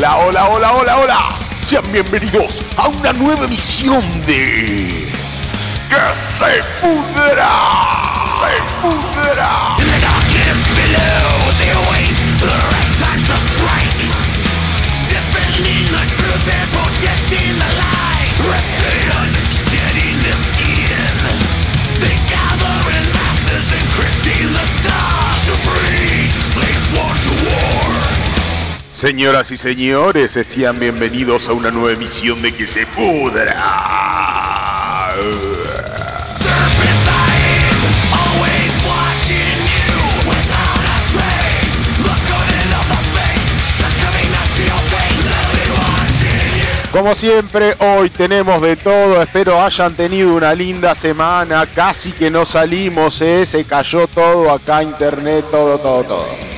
Hola, hola, hola, hola, hola. Sean bienvenidos a una nueva emisión de... ¡Que se pudra! ¡Se pudra! Señoras y señores, sean bienvenidos a una nueva emisión de Que se pudra. Como siempre, hoy tenemos de todo. Espero hayan tenido una linda semana. Casi que no salimos, ¿eh? se cayó todo acá, internet, todo, todo, todo.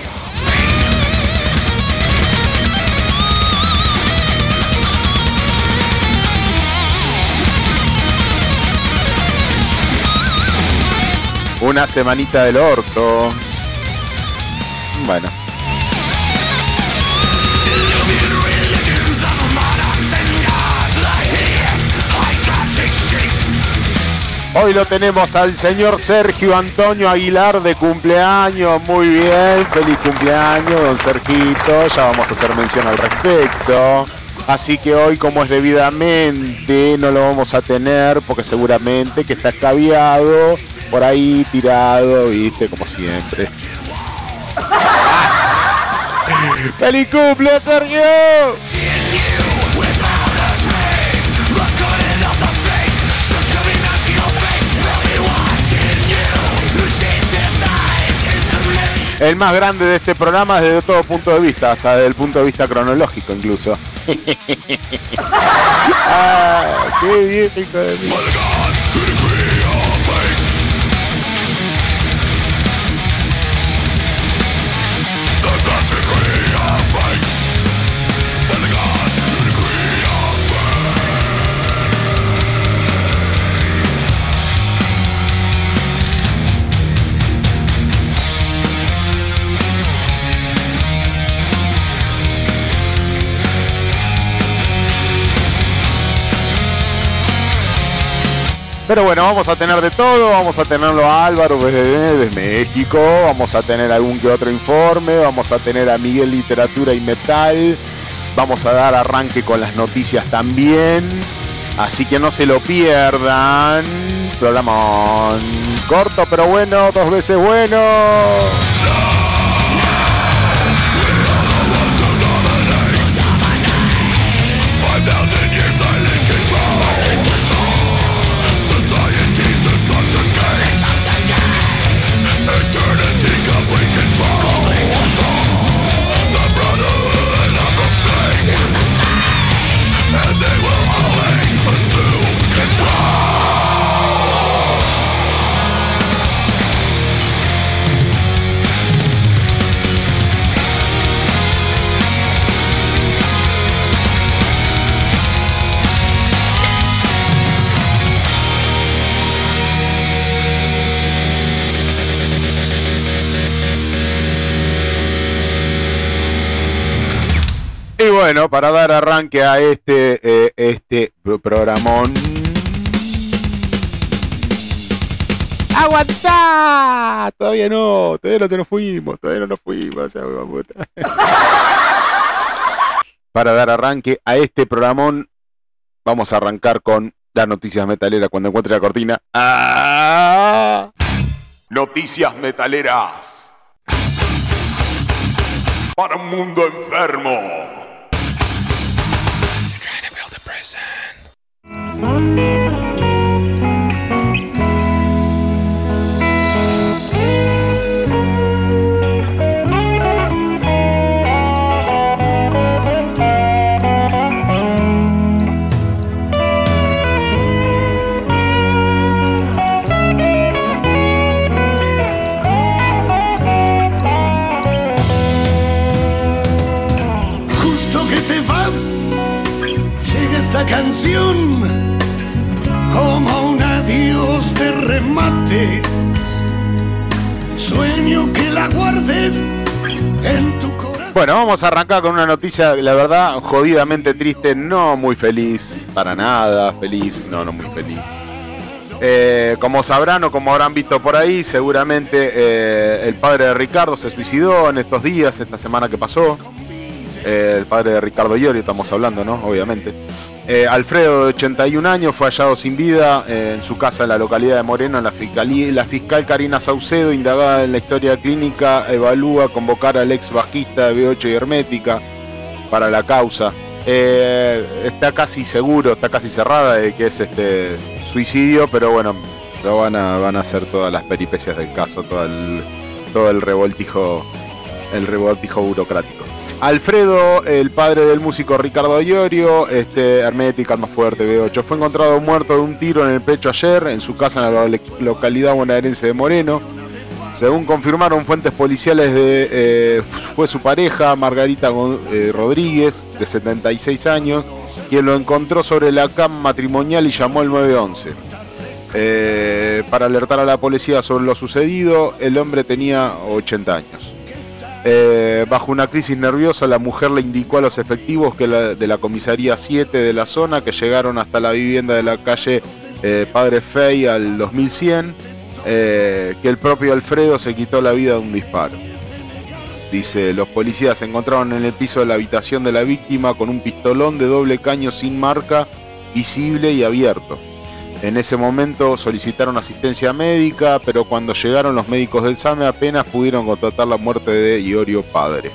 Una semanita del orto. Bueno. Hoy lo tenemos al señor Sergio Antonio Aguilar de cumpleaños. Muy bien, feliz cumpleaños, don Sergito. Ya vamos a hacer mención al respecto. Así que hoy, como es debidamente, no lo vamos a tener porque seguramente que está escabiado, por ahí tirado, viste, como siempre. ¡Feliz cumple, Sergio! El más grande de este programa desde todo punto de vista, hasta desde el punto de vista cronológico incluso. ah, qué bien, hijo de mí. Pero bueno, vamos a tener de todo, vamos a tenerlo a Álvaro desde, México, vamos a tener algún que otro informe, vamos a tener a Miguel Literatura y Metal, vamos a dar arranque con las noticias también, así que no se lo pierdan. Programa corto pero bueno, dos veces bueno. Bueno, para dar arranque a este, eh, este programón. ¡Aguantá! Todavía no, todavía no nos fuimos, todavía no nos fuimos. para dar arranque a este programón, vamos a arrancar con las noticias metaleras cuando encuentre la cortina. ¡Ah! Noticias metaleras. Para un mundo enfermo. Justo Bueno, vamos a arrancar con una noticia, la verdad, jodidamente triste, no muy feliz, para nada feliz, no, no muy feliz. Eh, como sabrán o como habrán visto por ahí, seguramente eh, el padre de Ricardo se suicidó en estos días, esta semana que pasó. Eh, el padre de Ricardo Iorio, estamos hablando, ¿no? Obviamente. Alfredo, de 81 años, fue hallado sin vida en su casa en la localidad de Moreno. La, fiscal Karina Saucedo, indagada en la historia clínica, evalúa convocar al ex bajista de B8 y Hermética para la causa. está casi seguro, está casi cerrada de que es este suicidio, pero bueno, lo van a, van a hacer todas las peripecias del caso, todo el, todo el revoltijo, el revoltijo burocrático. Alfredo, el padre del músico Ricardo Iorio, este, hermética, más fuerte, B8, fue encontrado muerto de un tiro en el pecho ayer en su casa en la localidad bonaerense de Moreno. Según confirmaron fuentes policiales, de, eh, fue su pareja, Margarita eh, Rodríguez, de 76 años, quien lo encontró sobre la cama matrimonial y llamó al 911. Eh, para alertar a la policía sobre lo sucedido, el hombre tenía 80 años. Eh, bajo una crisis nerviosa, la mujer le indicó a los efectivos de la comisaría 7 de la zona que llegaron hasta la vivienda de la calle eh, Padre Fey al 2100, que el propio Alfredo se quitó la vida de un disparo. Dice, los policías se encontraron en el piso de la habitación de la víctima con un pistolón de doble caño sin marca, visible y abierto. En ese momento solicitaron asistencia médica, pero cuando llegaron los médicos del SAME apenas pudieron constatar la muerte de Iorio Padre.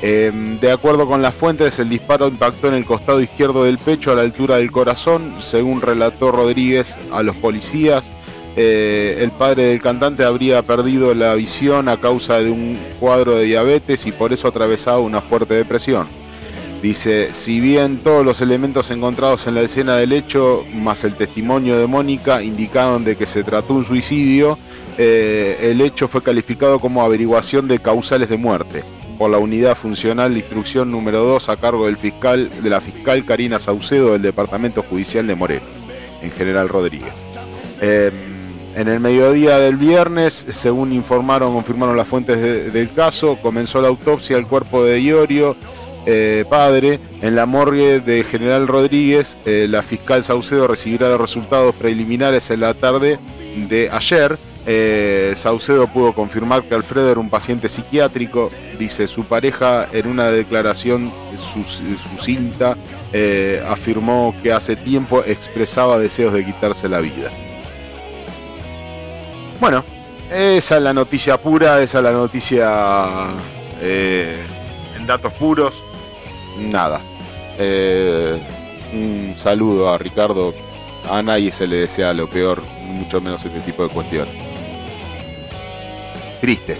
Em, de acuerdo con las fuentes, el disparo impactó en el costado izquierdo del pecho a la altura del corazón, según relató Rodríguez a los policías. Eh, el padre del cantante habría perdido la visión a causa de un cuadro de diabetes y por eso atravesaba una fuerte depresión. Dice, si bien todos los elementos encontrados en la escena del hecho, más el testimonio de Mónica, indicaron de que se trató un suicidio, eh, el hecho fue calificado como averiguación de causales de muerte por la unidad funcional de instrucción número 2 a cargo del fiscal, de la fiscal Karina Saucedo del Departamento Judicial de Moreno, en General Rodríguez. Eh, en el mediodía del viernes, según informaron, confirmaron las fuentes del caso, comenzó la autopsia del cuerpo de Iorio, eh, padre, en la morgue de General Rodríguez. Eh, la fiscal Saucedo recibirá los resultados preliminares en la tarde de ayer. Eh, Saucedo pudo confirmar que Alfredo era un paciente psiquiátrico, dice su pareja en una declaración sucinta, afirmó que hace tiempo expresaba deseos de quitarse la vida. Bueno, esa es la noticia pura, esa es la noticia eh, en datos puros. Nada. Eh, un saludo a Ricardo. A nadie se le desea lo peor, mucho menos este tipo de cuestiones. Triste.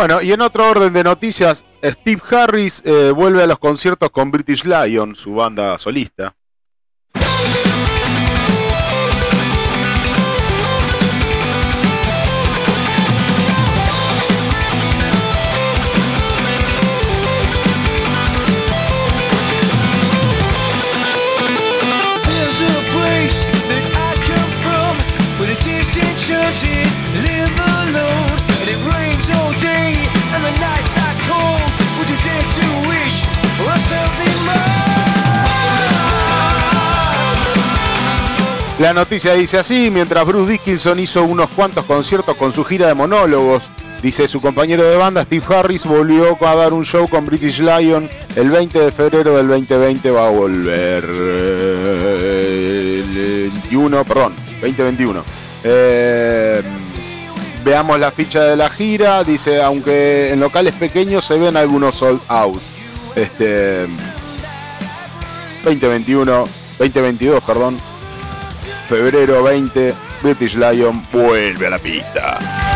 Bueno, y en otro orden de noticias, Steve Harris eh, vuelve a los conciertos con British Lion, su banda solista. La noticia dice así, mientras Bruce Dickinson hizo unos cuantos conciertos con su gira de monólogos, dice su compañero de banda Steve Harris volvió a dar un show con British Lion el 20 de febrero del 2020 va a volver el 21, perdón, 2021. Eh, veamos la ficha de la gira, dice, aunque en locales pequeños se ven algunos sold out. Este 2021, 2022, perdón. Febrero 20, British Lion vuelve a la pista.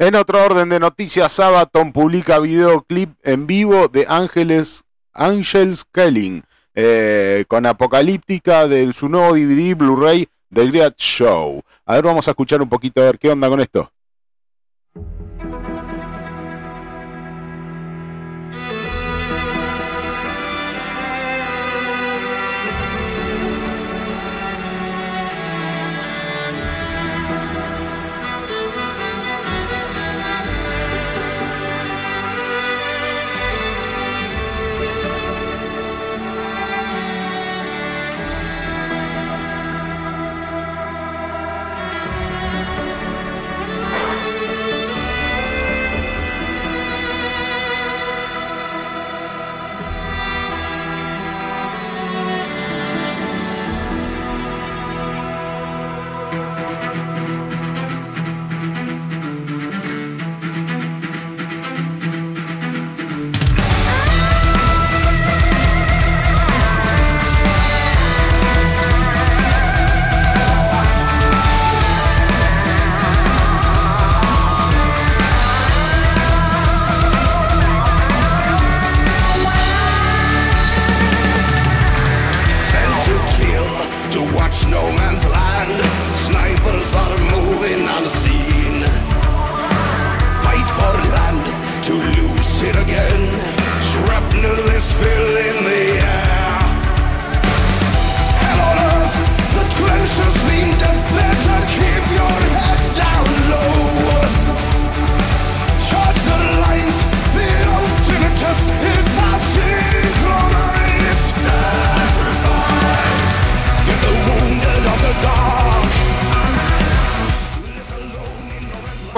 En otro orden de noticias, Sabaton publica videoclip en vivo de Ángeles Angels Kelling eh, con Apocalíptica de su nuevo DVD Blu-ray The Great Show. A ver, vamos a escuchar un poquito a ver qué onda con esto.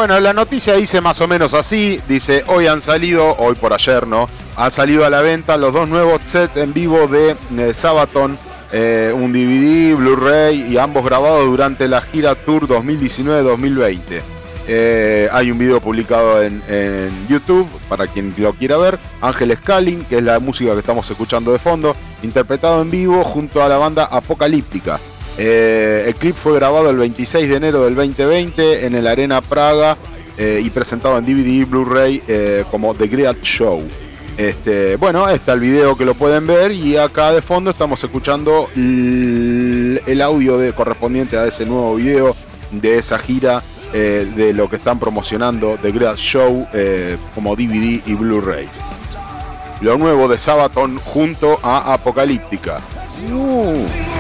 Bueno, la noticia dice más o menos así, dice, hoy han salido, hoy por ayer, ¿no? Han salido a la venta los dos nuevos sets en vivo de eh, Sabaton, eh, un DVD, Blu-ray y ambos grabados durante la gira Tour 2019-2020. Eh, hay un video publicado en, YouTube para quien lo quiera ver. Ángel Scaling, que es la música que estamos escuchando de fondo, interpretado en vivo junto a la banda Apocalíptica. Eh, el clip fue grabado el 26 de enero del 2020 en el Arena Praga eh, y presentado en DVD y Blu-ray eh, como The Great Show. Este, bueno, está el video que lo pueden ver y acá de fondo estamos escuchando el, audio de, correspondiente a ese nuevo video de esa gira de lo que están promocionando The Great Show como DVD y Blu-ray. Lo nuevo de Sabaton junto a Apocalíptica. Uh.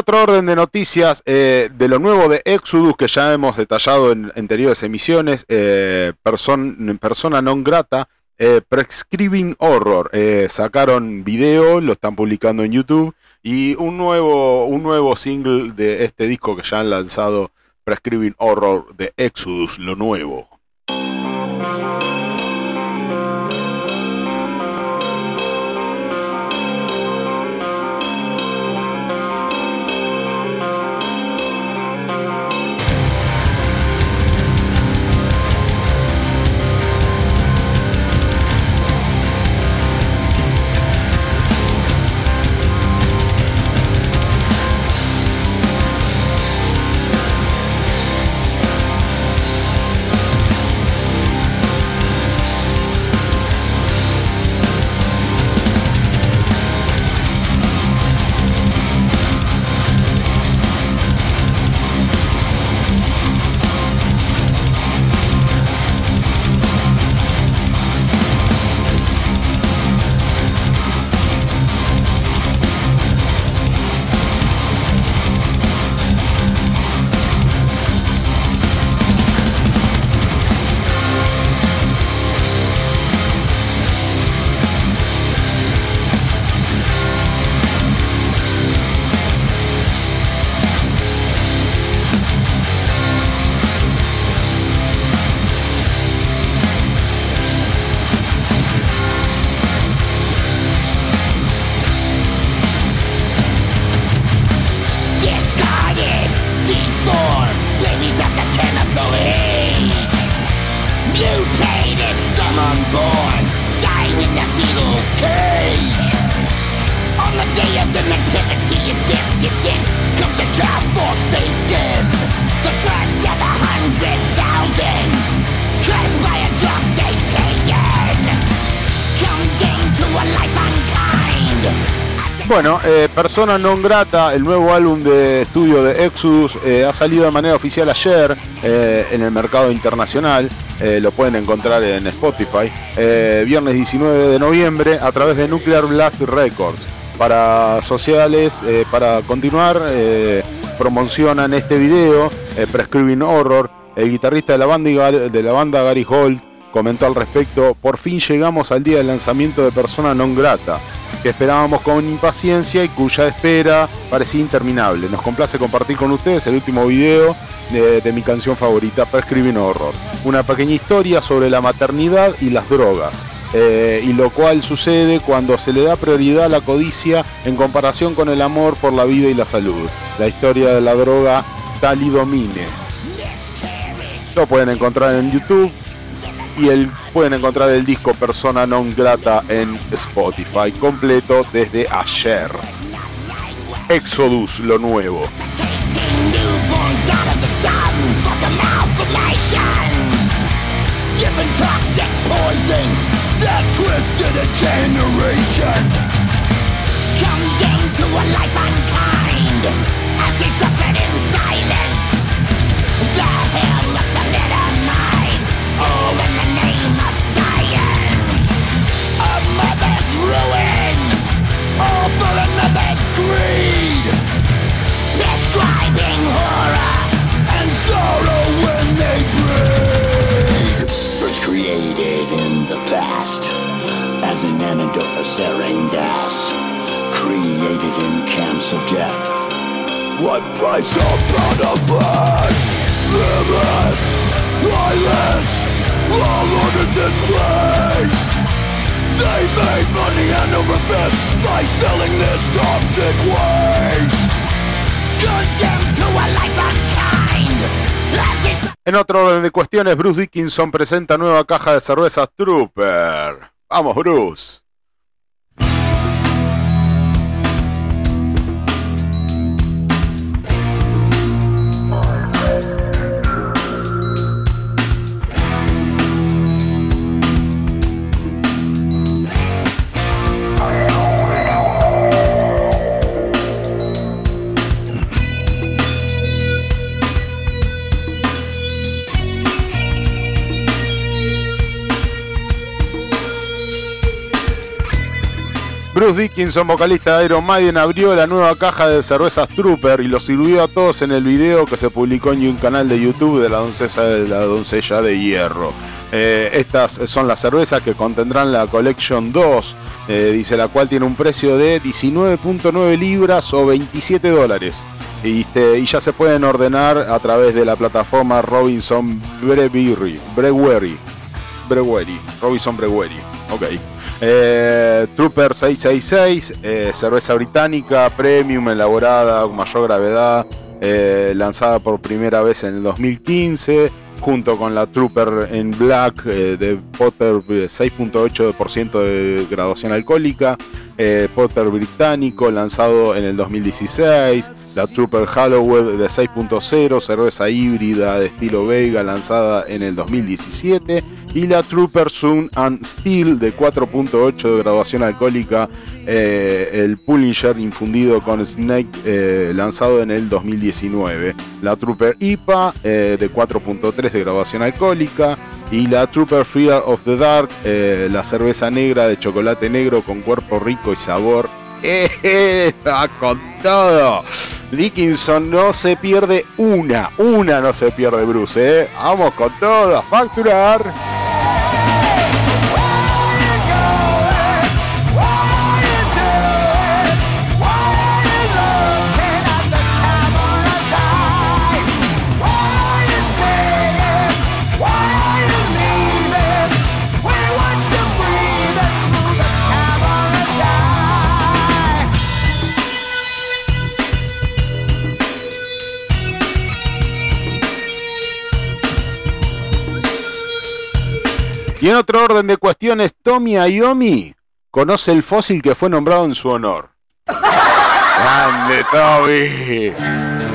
Otro orden de noticias, eh, de lo nuevo de Exodus que ya hemos detallado en anteriores emisiones, eh, persona non grata, eh, Prescribing Horror. sacaron video, lo están publicando en YouTube y un nuevo, un nuevo single de este disco que ya han lanzado, Prescribing Horror de Exodus, lo nuevo. Bueno, eh, Persona Non Grata, el nuevo álbum de estudio de Exodus, eh, ha salido de manera oficial ayer eh, en el mercado internacional. lo pueden encontrar en Spotify. viernes 19 de noviembre a través de Nuclear Blast Records. Para sociales, para continuar, promocionan este video, Prescribing Horror. El guitarrista de la, banda, de la banda Gary Holt comentó al respecto, por fin llegamos al día del lanzamiento de Persona Non Grata que esperábamos con impaciencia y cuya espera parecía interminable. Nos complace compartir con ustedes el último video de, mi canción favorita, Prescribing Horror. Una pequeña historia sobre la maternidad y las drogas. Eh, y lo cual sucede cuando se le da prioridad a la codicia en comparación con el amor por la vida y la salud. La historia de la droga talidomine. Lo pueden encontrar en YouTube, y el, pueden encontrar el disco Persona Non Grata en Spotify completo desde ayer. Exodus, lo nuevo. as greed. Prescribing horror and sorrow when they breed First created in the past As an antidote for sarin gas. Created in camps of death. What price upon of blood? Liveless, eyeless, all order displaced. En otro orden de cuestiones, Bruce Dickinson presenta nueva caja de cervezas Trooper. Vamos, Bruce. Dickinson, vocalista de Iron Maiden, abrió la nueva caja de cervezas Trooper y lo sirvió a todos en el video que se publicó en un canal de YouTube de la doncella de, hierro. Eh, estas son las cervezas que contendrán la Collection 2, eh, dice la cual tiene un precio de 19.9 libras o 27 dólares. Este, y, ya se pueden ordenar a través de la plataforma Robinson Brewery. Brewery. Brewery. Robinson Brewery. Ok. Eh, Trooper 666, eh, cerveza británica, premium, elaborada, con mayor gravedad, eh, lanzada por primera vez en el 2015, junto con la Trooper en Black de Potter 6.8% de graduación alcohólica, Potter británico lanzado en el 2016, la Trooper Halloween de 6.0, cerveza híbrida de estilo Vega lanzada en el 2017 y la Trooper Sun and Steel de 4.8 de graduación alcohólica, eh, el Pullinger infundido con Snake eh, lanzado en el 2019, la Trooper IPA eh, de 4.3 de graduación alcohólica. Y la Trooper Fear of the Dark, la cerveza negra de chocolate negro con cuerpo rico y sabor. ¡Esa con todo! Dickinson no se pierde una, una no se pierde Bruce, Vamos con todo a facturar. Y en otro orden de cuestiones, Tommy Ayomi conoce el fósil que fue nombrado en su honor. ¡Grande, Tommy!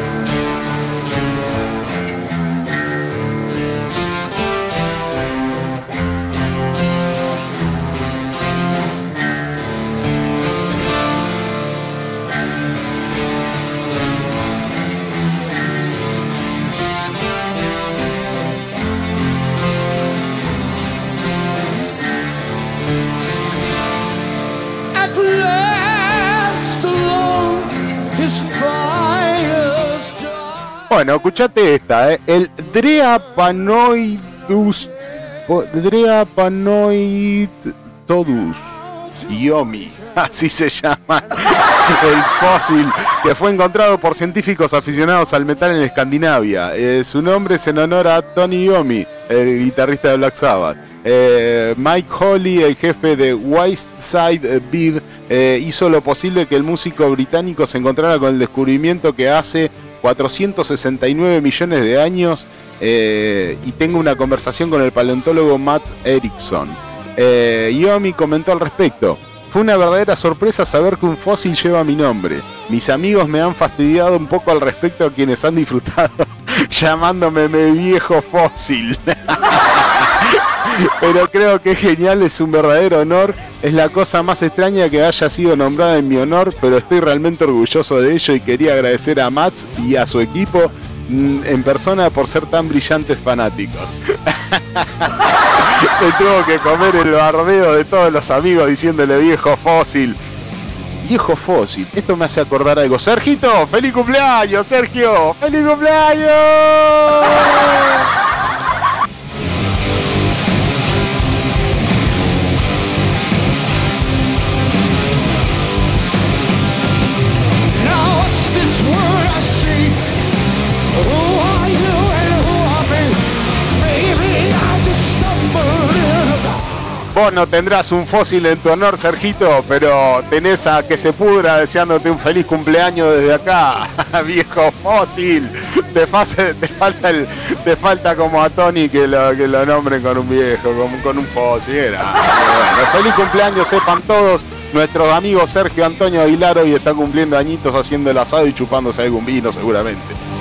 Bueno, escuchate esta, ¿eh? el Dreapanoidus. Dreapanoidodus. Yomi, así se llama el fósil que fue encontrado por científicos aficionados al metal en Escandinavia. Eh, su nombre es en honor a Tony Yomi, el guitarrista de Black Sabbath. Eh, Mike Holly, el jefe de Side Beat, hizo lo posible que el músico británico se encontrara con el descubrimiento que hace 469 millones de años eh, y tengo una conversación con el paleontólogo Matt Erickson. Eh, Yomi comentó al respecto. Fue una verdadera sorpresa saber que un fósil lleva mi nombre. Mis amigos me han fastidiado un poco al respecto a quienes han disfrutado llamándome mi viejo fósil. Pero creo que es genial, es un verdadero honor. Es la cosa más extraña que haya sido nombrada en mi honor, pero estoy realmente orgulloso de ello y quería agradecer a Mats y a su equipo mm, en persona por ser tan brillantes fanáticos. Se tuvo que comer el bardeo de todos los amigos diciéndole viejo fósil. Viejo fósil, esto me hace acordar algo. Sergito, feliz cumpleaños, Sergio, feliz cumpleaños. No tendrás un fósil en tu honor, Sergito, pero tenés a que se pudra deseándote un feliz cumpleaños desde acá, viejo fósil. Te, falta el, te falta como a Tony que lo, que lo nombren con un viejo, con, un fósil. feliz cumpleaños, sepan todos. Nuestros amigos Sergio Antonio Aguilar hoy están cumpliendo añitos haciendo el asado y chupándose algún vino seguramente.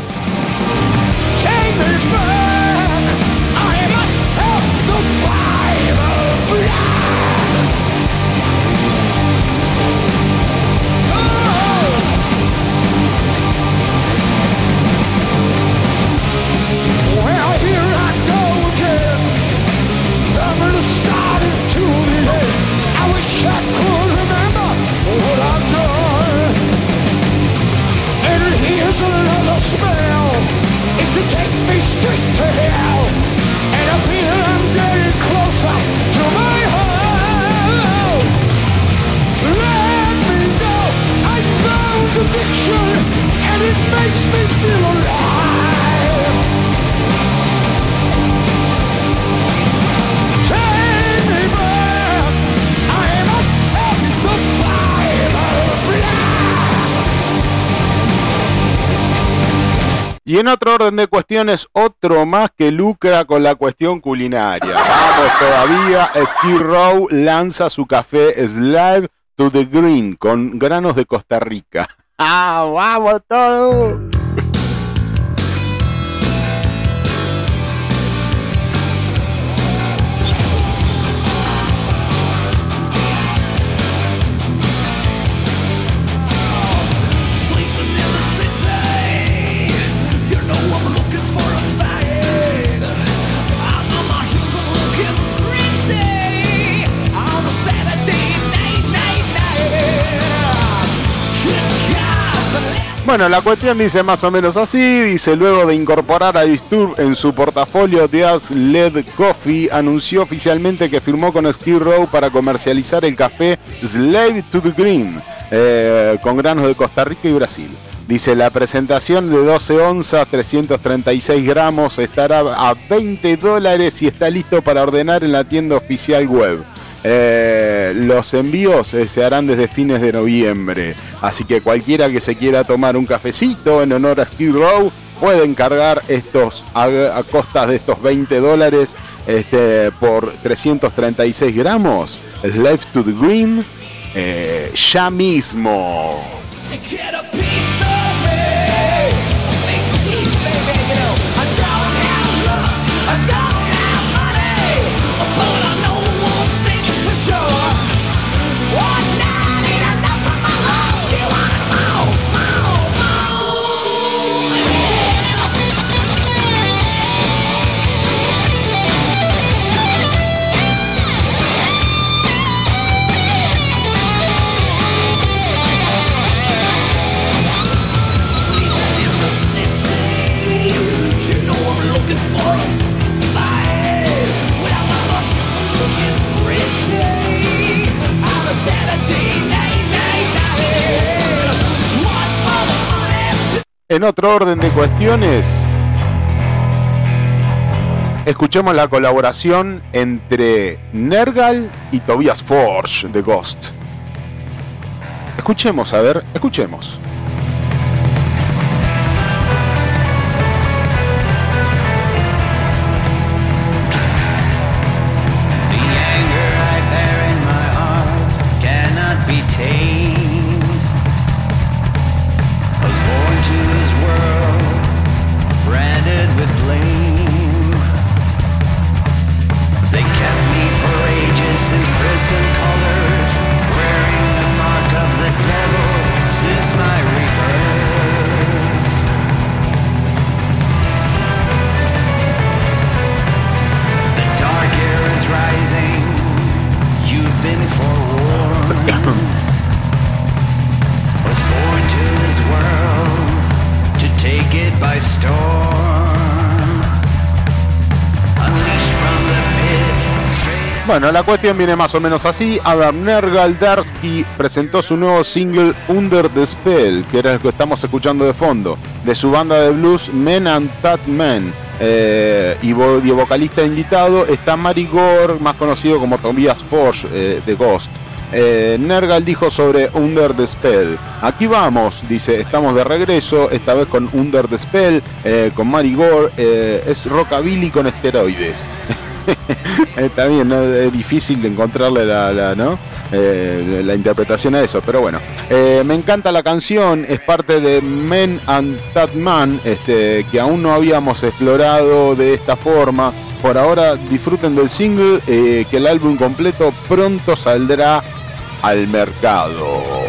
Y en otro orden de cuestiones, otro más que lucra con la cuestión culinaria. Vamos todavía, Skid Row lanza su café Slave to the Green con granos de Costa Rica. ¡Ah, vamos todo! Bueno, la cuestión dice más o menos así, dice luego de incorporar a Disturb en su portafolio, Diaz Led Coffee anunció oficialmente que firmó con Skid Row para comercializar el café Slave to the Green, eh, con granos de Costa Rica y Brasil. Dice, la presentación de 12 onzas, 336 gramos, estará a 20 dólares y está listo para ordenar en la tienda oficial web. Eh, los envíos eh, se harán desde fines de noviembre, así que cualquiera que se quiera tomar un cafecito en honor a Skid Row puede encargar estos a, costas de estos 20 dólares este, por 336 gramos. Left to the Green eh, ya mismo. En otro orden de cuestiones, escuchemos la colaboración entre Nergal y Tobias Forge de Ghost. Escuchemos, a ver, escuchemos. Bueno, la cuestión viene más o menos así. Adam Nergaldarsky presentó su nuevo single Under the Spell, que era el que estamos escuchando de fondo, de su banda de blues Men and Tat Men. Eh, y, vocalista invitado está Mary más conocido como Tobias Forge eh, de Ghost. Eh, Nergal dijo sobre Under the Spell. Aquí vamos, dice, estamos de regreso, esta vez con Under the Spell, con Mary es rockabilly con esteroides. Está bien, es difícil encontrarle la. Eh, la interpretación a eso, pero bueno. Eh, me encanta la canción, es parte de Men and That Man, este, que aún no habíamos explorado de esta forma. Por ahora disfruten del single, eh, que el álbum completo pronto saldrá al mercado.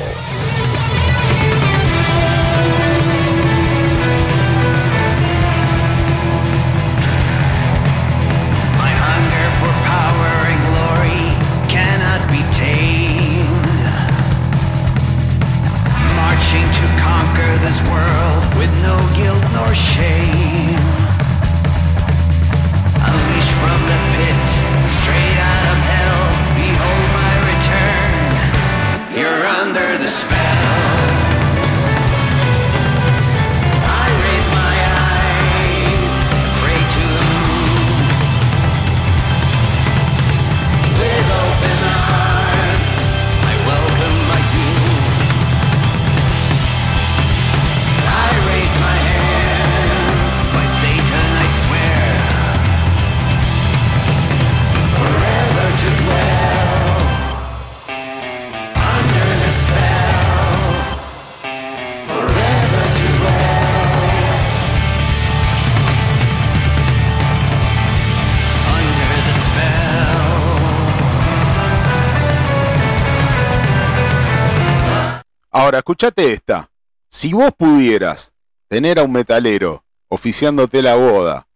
Ahora, escúchate esta. Si vos pudieras tener a un metalero oficiándote la boda,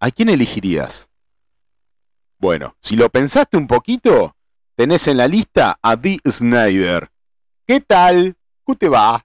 ¿a quién elegirías? Bueno, si lo pensaste un poquito, tenés en la lista a Dee Snyder. ¿Qué tal? ¿Cómo te va?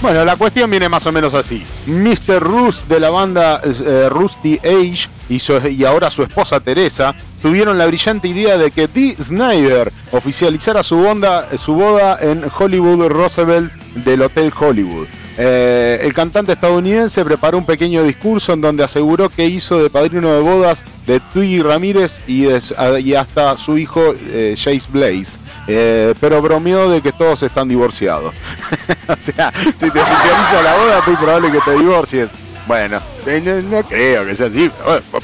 Bueno, la cuestión viene más o menos así. Mr. Rust de la banda eh, Rusty Age y, ahora su esposa Teresa tuvieron la brillante idea de que Dee Snyder oficializara su, su boda en Hollywood Roosevelt del Hotel Hollywood. Eh, el cantante estadounidense preparó un pequeño discurso en donde aseguró que hizo de padrino de bodas de Twiggy Ramírez y, hasta su hijo eh, Jace Blaze. Eh, pero bromeó de que todos están divorciados. o sea, si te oficializa la boda, muy probable que te divorcies. Bueno, no, creo que sea así,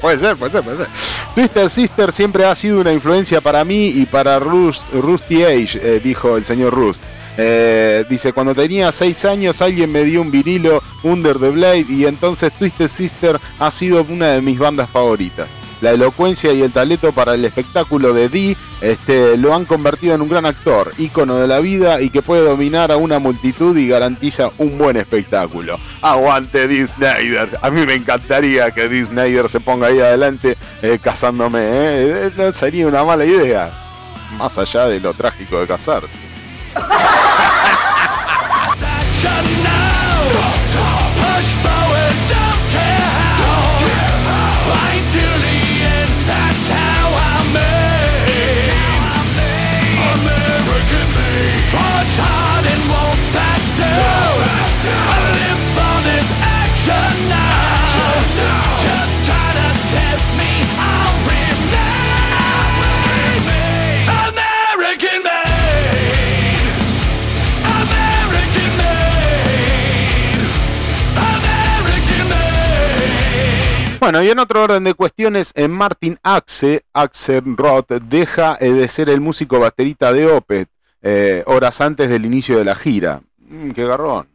puede ser, puede ser, puede ser. Twister Sister siempre ha sido una influencia para mí y para Rusty Age, dijo el señor Rust. Eh, dice, cuando tenía 6 años alguien me dio un vinilo Under the Blade y entonces Twisted Sister ha sido una de mis bandas favoritas. La elocuencia y el talento para el espectáculo de Dee este, lo han convertido en un gran actor, ícono de la vida y que puede dominar a una multitud y garantiza un buen espectáculo. Aguante Dee Snyder. A mí me encantaría que Dee Snyder se ponga ahí adelante eh, casándome. ¿eh? No sería una mala idea. Más allá de lo trágico de casarse. That's enough. Bueno, y en otro orden de cuestiones, en Martin Axe, Roth, deja eh, de ser el músico baterista de Opet eh, horas antes del inicio de la gira. Mm, ¡Qué garrón!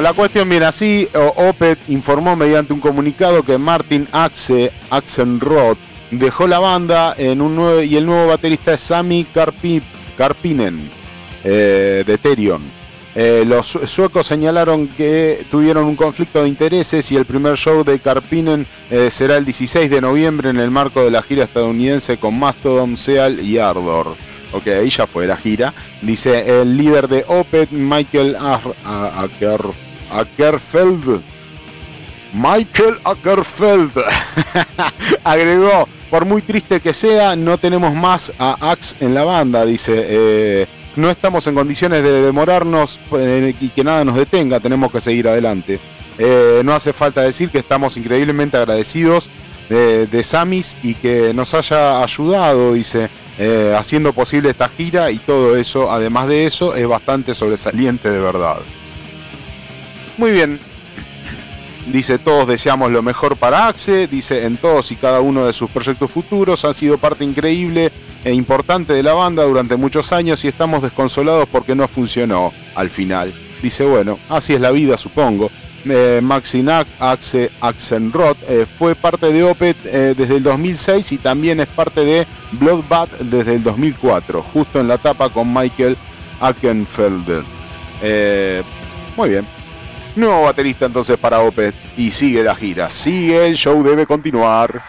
La cuestión viene así. Opet informó mediante un comunicado que Martin Axe, Axenroth, dejó la banda en un nuevo, y el nuevo baterista es Sami Karpinen eh, de Therion. Eh, los suecos señalaron que tuvieron un conflicto de intereses y el primer show de Karpinen eh, será el 16 de noviembre en el marco de la gira estadounidense con Mastodon, Seal y Ardor. Ok, ahí ya fue la gira. Dice el líder de Opet, Michael Ackerfeld. Michael Ackerfeld agregó, por muy triste que sea, no tenemos más a Axe en la banda. Dice, eh, no estamos en condiciones de demorarnos eh, y que nada nos detenga, tenemos que seguir adelante. Eh, no hace falta decir que estamos increíblemente agradecidos de, de Samis y que nos haya ayudado, dice, eh, haciendo posible esta gira y todo eso, además de eso, es bastante sobresaliente de verdad. Muy bien. Dice, todos deseamos lo mejor para Axe, dice, en todos y cada uno de sus proyectos futuros, ha sido parte increíble e importante de la banda durante muchos años y estamos desconsolados porque no funcionó al final. Dice, bueno, así es la vida, supongo eh, Maxinak Axe Axenrod eh, fue parte de Opet eh, desde el 2006 y también es parte de Bloodbath desde el 2004, justo en la etapa con Michael Akenfelder. Eh, muy bien. Nuevo baterista entonces para Opet y sigue la gira, sigue el show, debe continuar.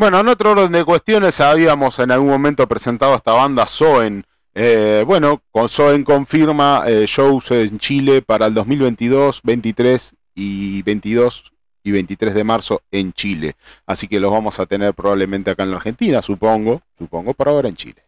Bueno, en otro orden de cuestiones, habíamos en algún momento presentado esta banda Soen. Eh, bueno, con Soen confirma eh, shows en Chile para el 2022, 23 y 22 y 23 de marzo en Chile. Así que los vamos a tener probablemente acá en la Argentina, supongo, supongo, para ahora en Chile.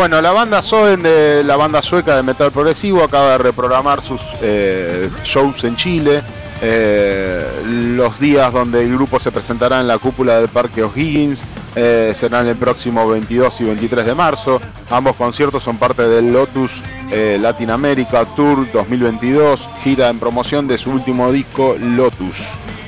Bueno, la banda Soden de la banda sueca de metal progresivo acaba de reprogramar sus eh, shows en Chile. Eh, los días donde el grupo se presentará en la cúpula del Parque O'Higgins eh, serán el próximo 22 y 23 de marzo. Ambos conciertos son parte del Lotus Latin America Tour 2022, gira en promoción de su último disco Lotus,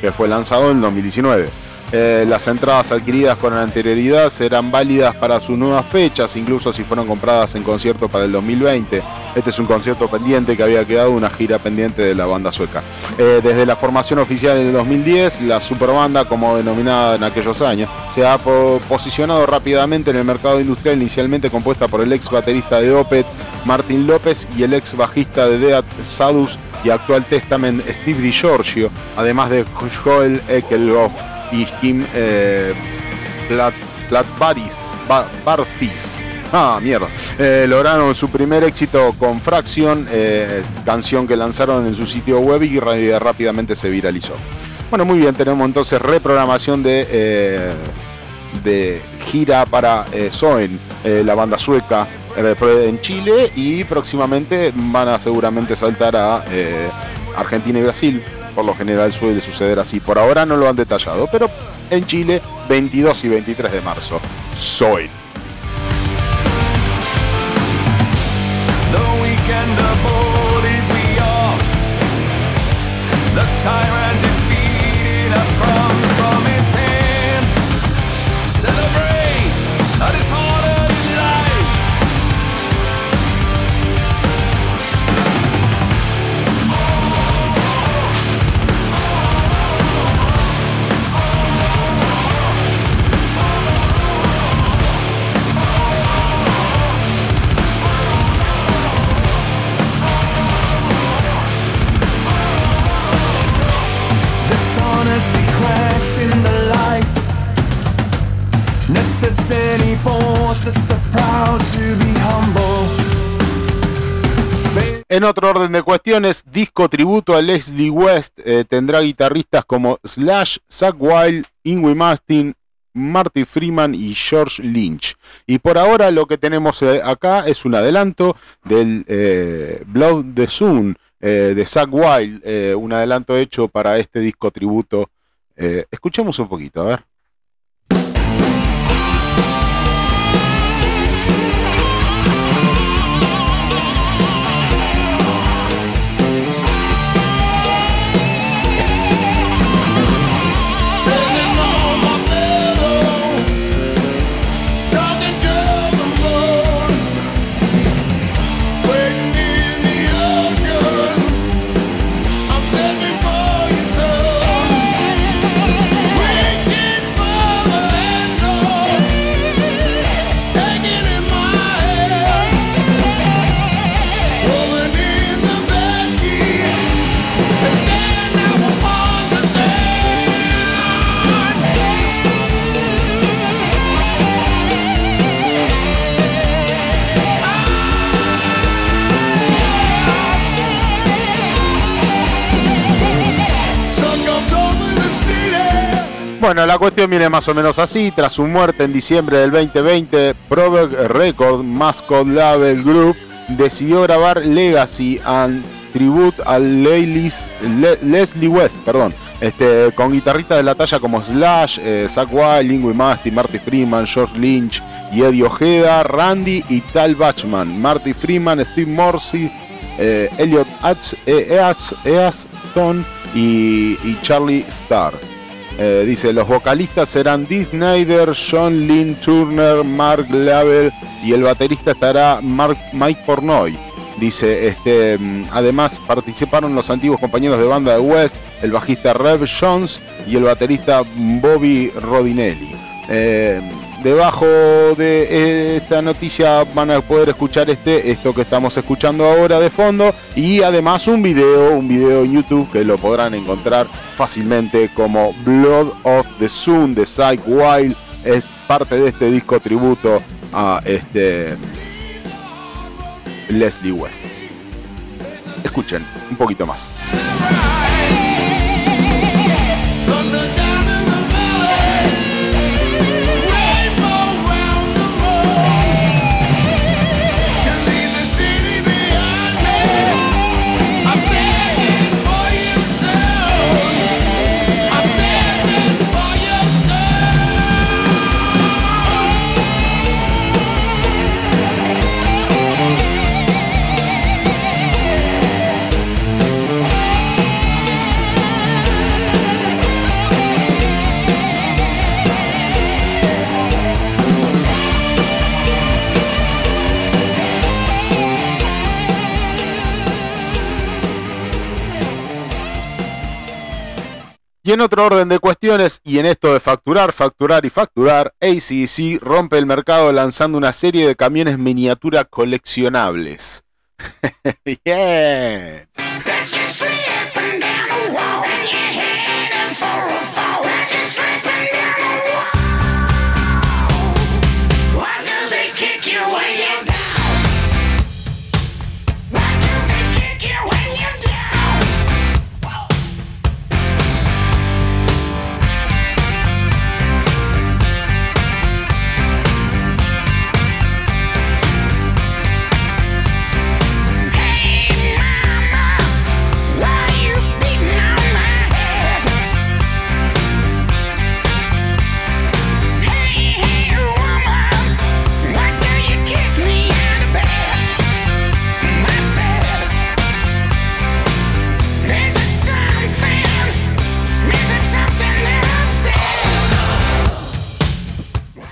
que fue lanzado en 2019. Eh, las entradas adquiridas con anterioridad serán válidas para sus nuevas fechas, incluso si fueron compradas en concierto para el 2020. Este es un concierto pendiente que había quedado una gira pendiente de la banda sueca. Eh, desde la formación oficial en el 2010, la superbanda, como denominada en aquellos años, se ha posicionado rápidamente en el mercado industrial, inicialmente compuesta por el ex baterista de Opet, Martin López, y el ex bajista de Dead Sadus y actual Testament, Steve DiGiorgio, además de Joel Ekelhoff y Kim eh, Plat, Bartis. Ah, mierda. Eh, lograron su primer éxito con Fraction, eh, canción que lanzaron en su sitio web y rápidamente se viralizó. Bueno, muy bien, tenemos entonces reprogramación de, de gira para Soen, la banda sueca en Chile y próximamente van a seguramente saltar a Argentina y Brasil por lo general suele suceder así. Por ahora no lo han detallado, pero en Chile 22 y 23 de marzo. Soy. En otro orden de cuestiones, disco tributo a Leslie West eh, tendrá guitarristas como Slash, Zack Wild, Ingwe Mastin, Marty Freeman y George Lynch. Y por ahora lo que tenemos eh, acá es un adelanto del eh, Blood the Sun de Zack Wild, un adelanto hecho para este disco tributo. escuchemos un poquito, a ver. Bueno, la cuestión viene más o menos así. Tras su muerte en diciembre del 2020, Proverb Record Mascot Label Group decidió grabar Legacy and Tribute a Leslie West, perdón, Este, con guitarristas de la talla como Slash, eh, Zach Wild, Lingui Masti, Marty Freeman, George Lynch y Eddie Ojeda, Randy y Tal Bachman, Marty Freeman, Steve Morsi, eh, Elliot Easton y, y, Charlie Starr. Eh, dice, los vocalistas serán Dee Snyder, John Lynn Turner, Mark Lavelle y el baterista estará Mark, Mike Pornoy. Dice, este, mm, además participaron los antiguos compañeros de banda de West, el bajista Rev Jones y el baterista Bobby Rodinelli. Eh, debajo de esta noticia van a poder escuchar este, esto que estamos escuchando ahora de fondo y además un video, un video en YouTube que lo podrán encontrar fácilmente como Blood of the Sun de Psych Wild. Es parte de este disco tributo a este Leslie West. Escuchen un poquito más. En otro orden de cuestiones, y en esto de facturar, facturar y facturar, ACC rompe el mercado lanzando una serie de camiones miniatura coleccionables.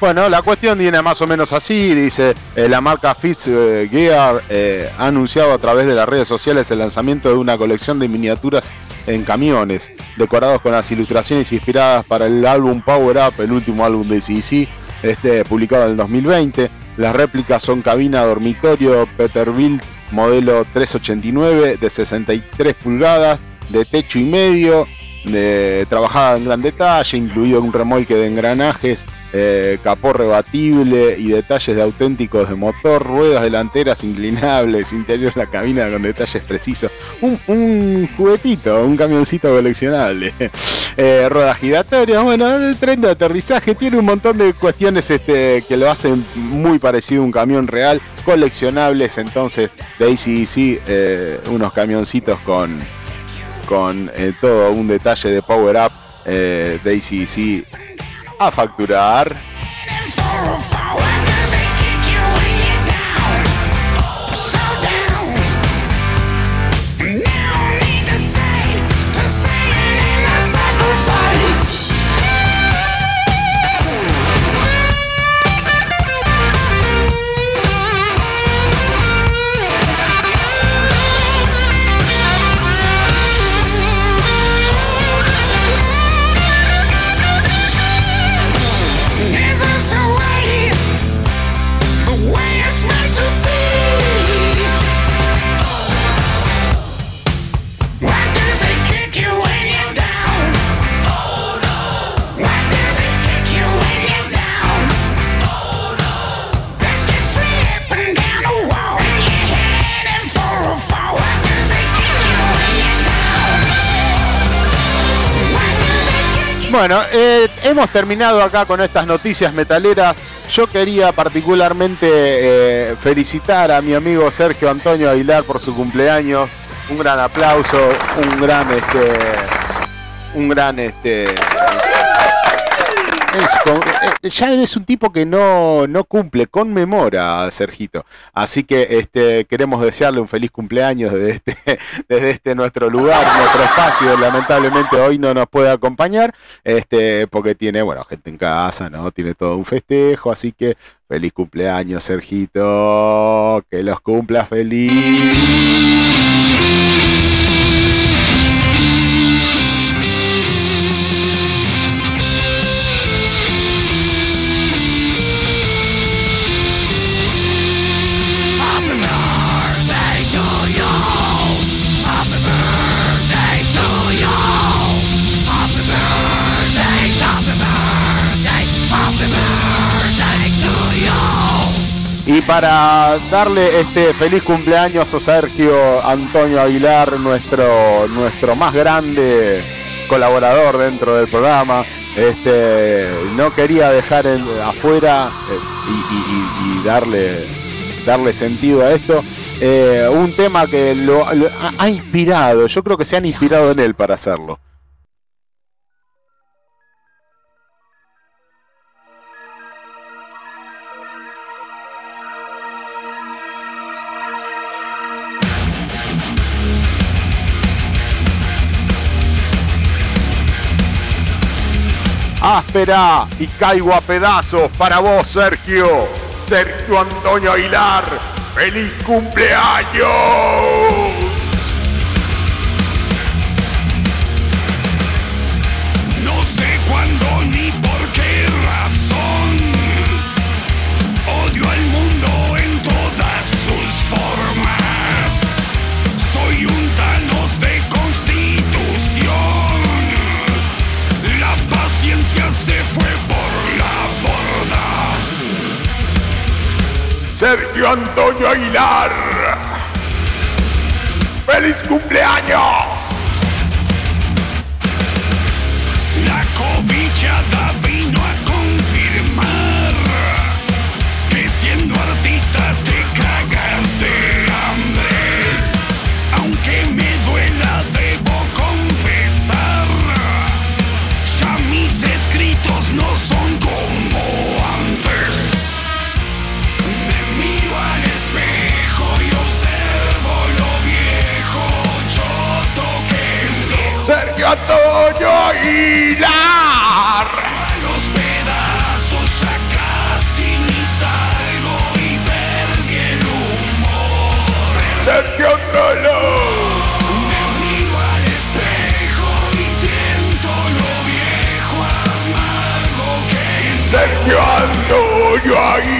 Bueno, la cuestión viene más o menos así, dice eh, la marca Fitzgear eh, ha anunciado a través de las redes sociales el lanzamiento de una colección de miniaturas en camiones, decorados con las ilustraciones inspiradas para el álbum Power Up, el último álbum de CC, este, publicado en el 2020. Las réplicas son cabina dormitorio Peterbilt modelo 389 de 63 pulgadas, de techo y medio, trabajada en gran detalle, incluido un remolque de engranajes eh, capó rebatible y detalles de auténticos de motor, ruedas delanteras inclinables, interior de la cabina con detalles precisos. Un, juguetito, un camioncito coleccionable. Eh, ruedas giratorias, bueno, el tren de aterrizaje tiene un montón de cuestiones este, que lo hacen muy parecido a un camión real, coleccionables entonces de ACDC, eh, unos camioncitos con, con todo un detalle de power up de ACDC a facturar. Bueno, eh, hemos terminado acá con estas noticias metaleras. Yo quería particularmente eh, felicitar a mi amigo Sergio Antonio Aguilar por su cumpleaños. Un gran aplauso, un gran este, un gran este eh, ya eres un tipo que no, no cumple, conmemora a Sergito. Así que este, queremos desearle un feliz cumpleaños desde este, desde este nuestro lugar, nuestro espacio. Lamentablemente hoy no nos puede acompañar, este, porque tiene, bueno, gente en casa, ¿no? Tiene todo un festejo, así que feliz cumpleaños, Sergito. Que los cumpla feliz. Para darle este feliz cumpleaños a Sergio Antonio Aguilar, nuestro, nuestro más grande colaborador dentro del programa, este, no quería dejar afuera eh, y, darle, darle sentido a esto. Eh, un tema que lo, ha inspirado, yo creo que se han inspirado en él para hacerlo. Áspera y caigo a pedazos para vos, Sergio. Sergio Antonio Aguilar, feliz cumpleaños. Sergio Antonio Aguilar. ¡Feliz cumpleaños! La cobichada vino Sergio Antonio Aguilar. A los pedazos ya casi ni salgo y perdí el humor. Sergio Antonio. Me miro al espejo y siento lo viejo amargo que es. Sergio Antonio Aguilar.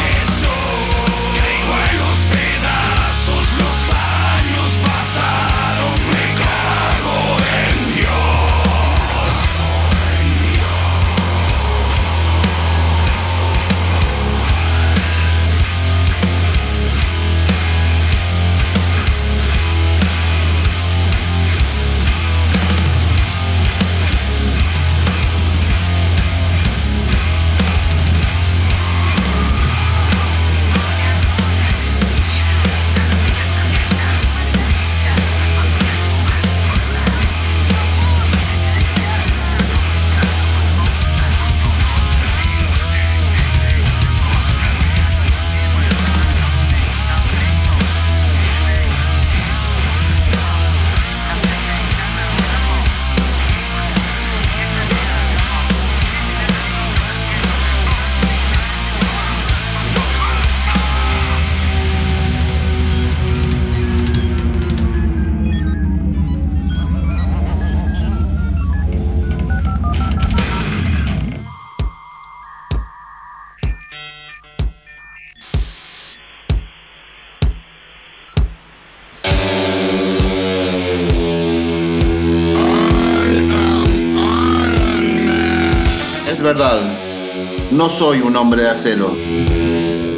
no soy un hombre de acero.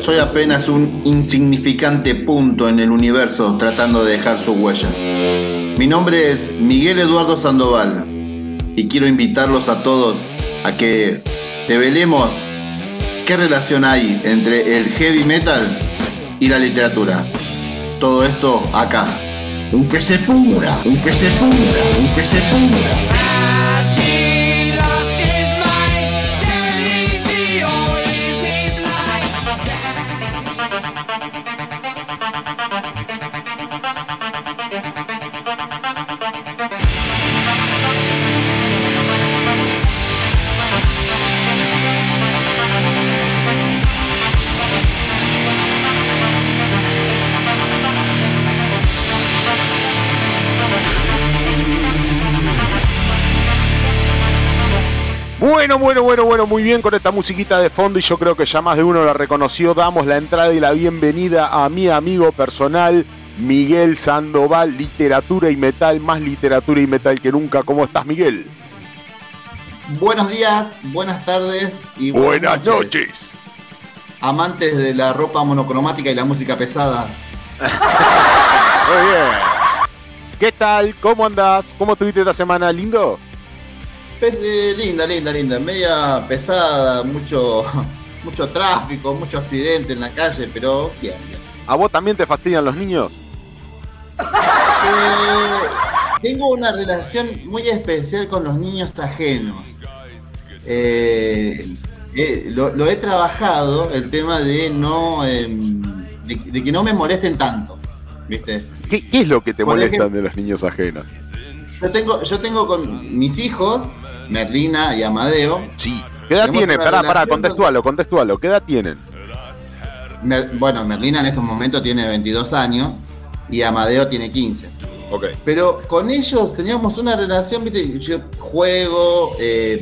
Soy apenas un insignificante punto en el universo tratando de dejar su huella. Mi nombre es Miguel Eduardo Sandoval y quiero invitarlos a todos a que develemos qué relación hay entre el heavy metal y la literatura. Todo esto acá. Un que un que un que. Bueno, bueno, bueno, bueno, muy bien con esta musiquita de fondo y yo creo que ya más de uno la reconoció. Damos la entrada y la bienvenida a mi amigo personal, Miguel Sandoval, literatura y metal, más literatura y metal que nunca. ¿Cómo estás, Miguel? Buenos días, buenas tardes y Buenas noches. Amantes de la ropa monocromática y la música pesada. Muy bien. ¿Qué tal? ¿Cómo andás? ¿Cómo estuviste esta semana, lindo? Eh, linda, linda, linda. Media pesada, mucho, mucho tráfico, mucho accidente en la calle, pero bien, bien. ¿A vos también te fastidian los niños? Eh, tengo una relación muy especial con los niños ajenos. Eh, eh, lo, lo he trabajado, el tema de no em, de, de que no me molesten tanto. ¿Viste? ¿Qué, qué es lo que te Por molestan ejemplo- de los niños ajenos? Yo tengo, yo tengo con mis hijos, Merlina y Amadeo. Sí. ¿Qué edad una Pará, pará, contextualo, contextualo. ¿Qué edad tienen? Mer- bueno, Merlina en estos momentos tiene 22 años y Amadeo tiene 15. Ok. Pero con ellos teníamos una relación, viste, yo juego, eh,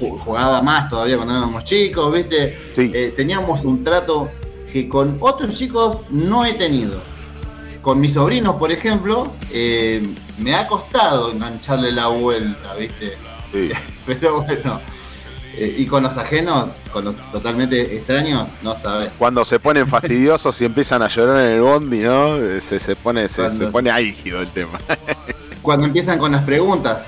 ju- jugaba más todavía cuando éramos chicos, viste. Sí. Eh, teníamos un trato que con otros chicos no he tenido. Con mis sobrinos, por ejemplo, eh, me ha costado engancharle la vuelta, viste. Sí. Pero bueno. eh, y con los ajenos, con los totalmente extraños, no sabes. Cuando se ponen fastidiosos y empiezan a llorar en el bondi, ¿no? Eh, Se, se pone, se, se pone álgido el tema. Cuando empiezan con las preguntas,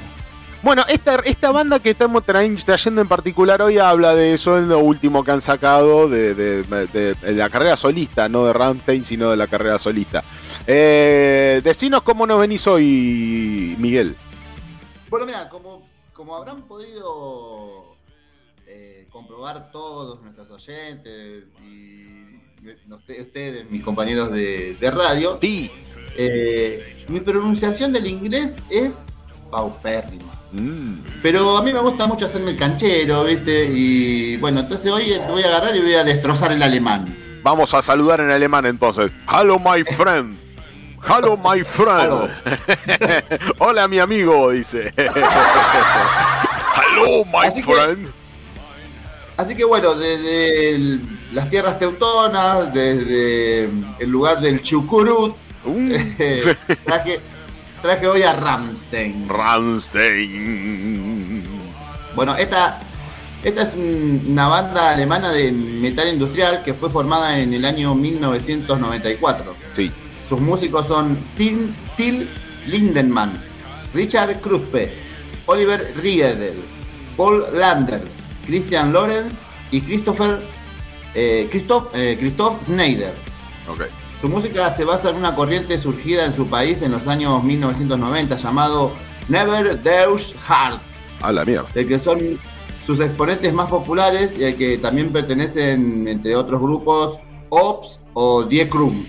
Bueno, esta, esta banda que estamos trayendo en particular hoy habla de eso, en lo último que han sacado de, de- de- de la carrera solista, no de Rammstein, sino de la carrera solista. Eh, decinos cómo nos venís hoy, Miguel. Bueno, mira, como, como habrán podido eh, comprobar todos nuestros oyentes y usted- ustedes, mis compañeros de, de radio, Sí. eh, mi pronunciación del inglés es paupérrima. Mm. Pero a mí me gusta mucho hacerme el canchero, ¿viste? Y bueno, entonces hoy voy a agarrar y voy a destrozar el alemán. Vamos a saludar en alemán entonces. Hello, my friend. Hello, my friend. Hola, mi amigo, dice. Hello, my Así que- friend. Así que bueno, desde el- las tierras teutonas, desde el lugar del Chucurut, Uh, eh, traje, traje hoy a Ramstein. Rammstein. Bueno, esta, esta es un- una banda alemana de metal industrial que fue formada en el año 1994. Sí. Sus músicos son Tim, Till Lindenmann, Richard Kruspe, Oliver Riedel, Paul Landers, Christian Lorenz y Christopher eh, Christoph, eh, Christoph Schneider. Ok. Su música se basa en una corriente surgida en su país en los años 1990 llamado Never Deus Hard, A la mierda. del que son sus exponentes más populares y al que también pertenecen, entre otros grupos, Ops o Die Krum.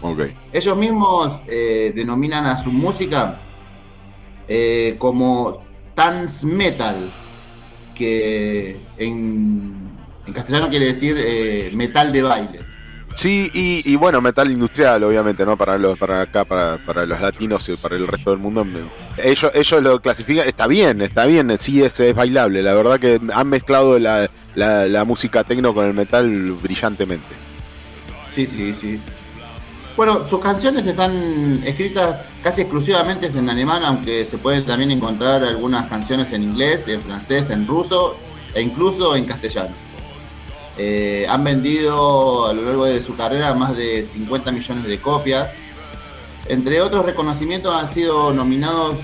Ok. Ellos mismos eh, denominan a su música eh, como dance metal, que en, en castellano quiere decir eh, metal de baile. Sí, y, y bueno, metal industrial, obviamente, ¿no? Para los, para acá, para, para los latinos y para el resto del mundo. Ellos, ellos lo clasifican, está bien, está bien, sí es, es bailable. La verdad que han mezclado la, la, la música tecno con el metal brillantemente. Sí, sí, sí. Bueno, sus canciones están escritas casi exclusivamente en alemán, aunque se pueden también encontrar algunas canciones en inglés, en francés, en ruso e incluso en castellano. Eh, han vendido a lo largo de su carrera más de 50 millones de copias. Entre otros reconocimientos han sido nominados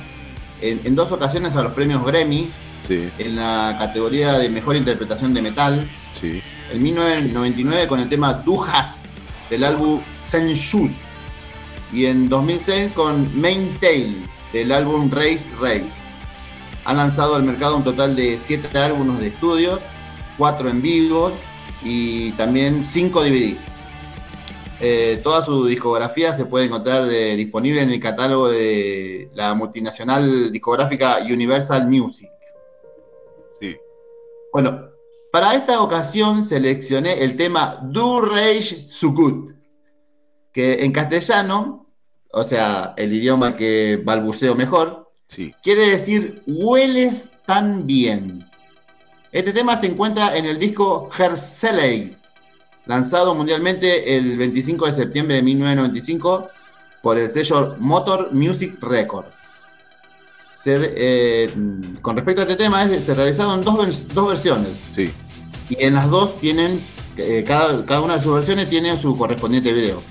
en, en dos ocasiones a los premios Grammy Sí, en la categoría de mejor interpretación de metal. sí. En 1999 con el tema Dujas del álbum Y en 2006 con Main Tail del álbum Race Race. Han lanzado al mercado un total de 7 álbumes de estudio, 4 en vivo y también 5 DVD. Eh, toda su discografía se puede encontrar eh, disponible en el catálogo de la multinacional discográfica Universal Music. Sí. Bueno, para esta ocasión seleccioné el tema Du Reich Sukut, que en castellano, o sea, el idioma que balbuceo mejor, Sí. quiere decir hueles tan bien. Este tema se encuentra en el disco Herseley, lanzado mundialmente el 25 de septiembre de 1995 por el sello Motor Music Record. Se, eh, con respecto a este tema, se realizaron dos, dos versiones Sí. y en las dos tienen, eh, cada, cada una de sus versiones tiene su correspondiente video.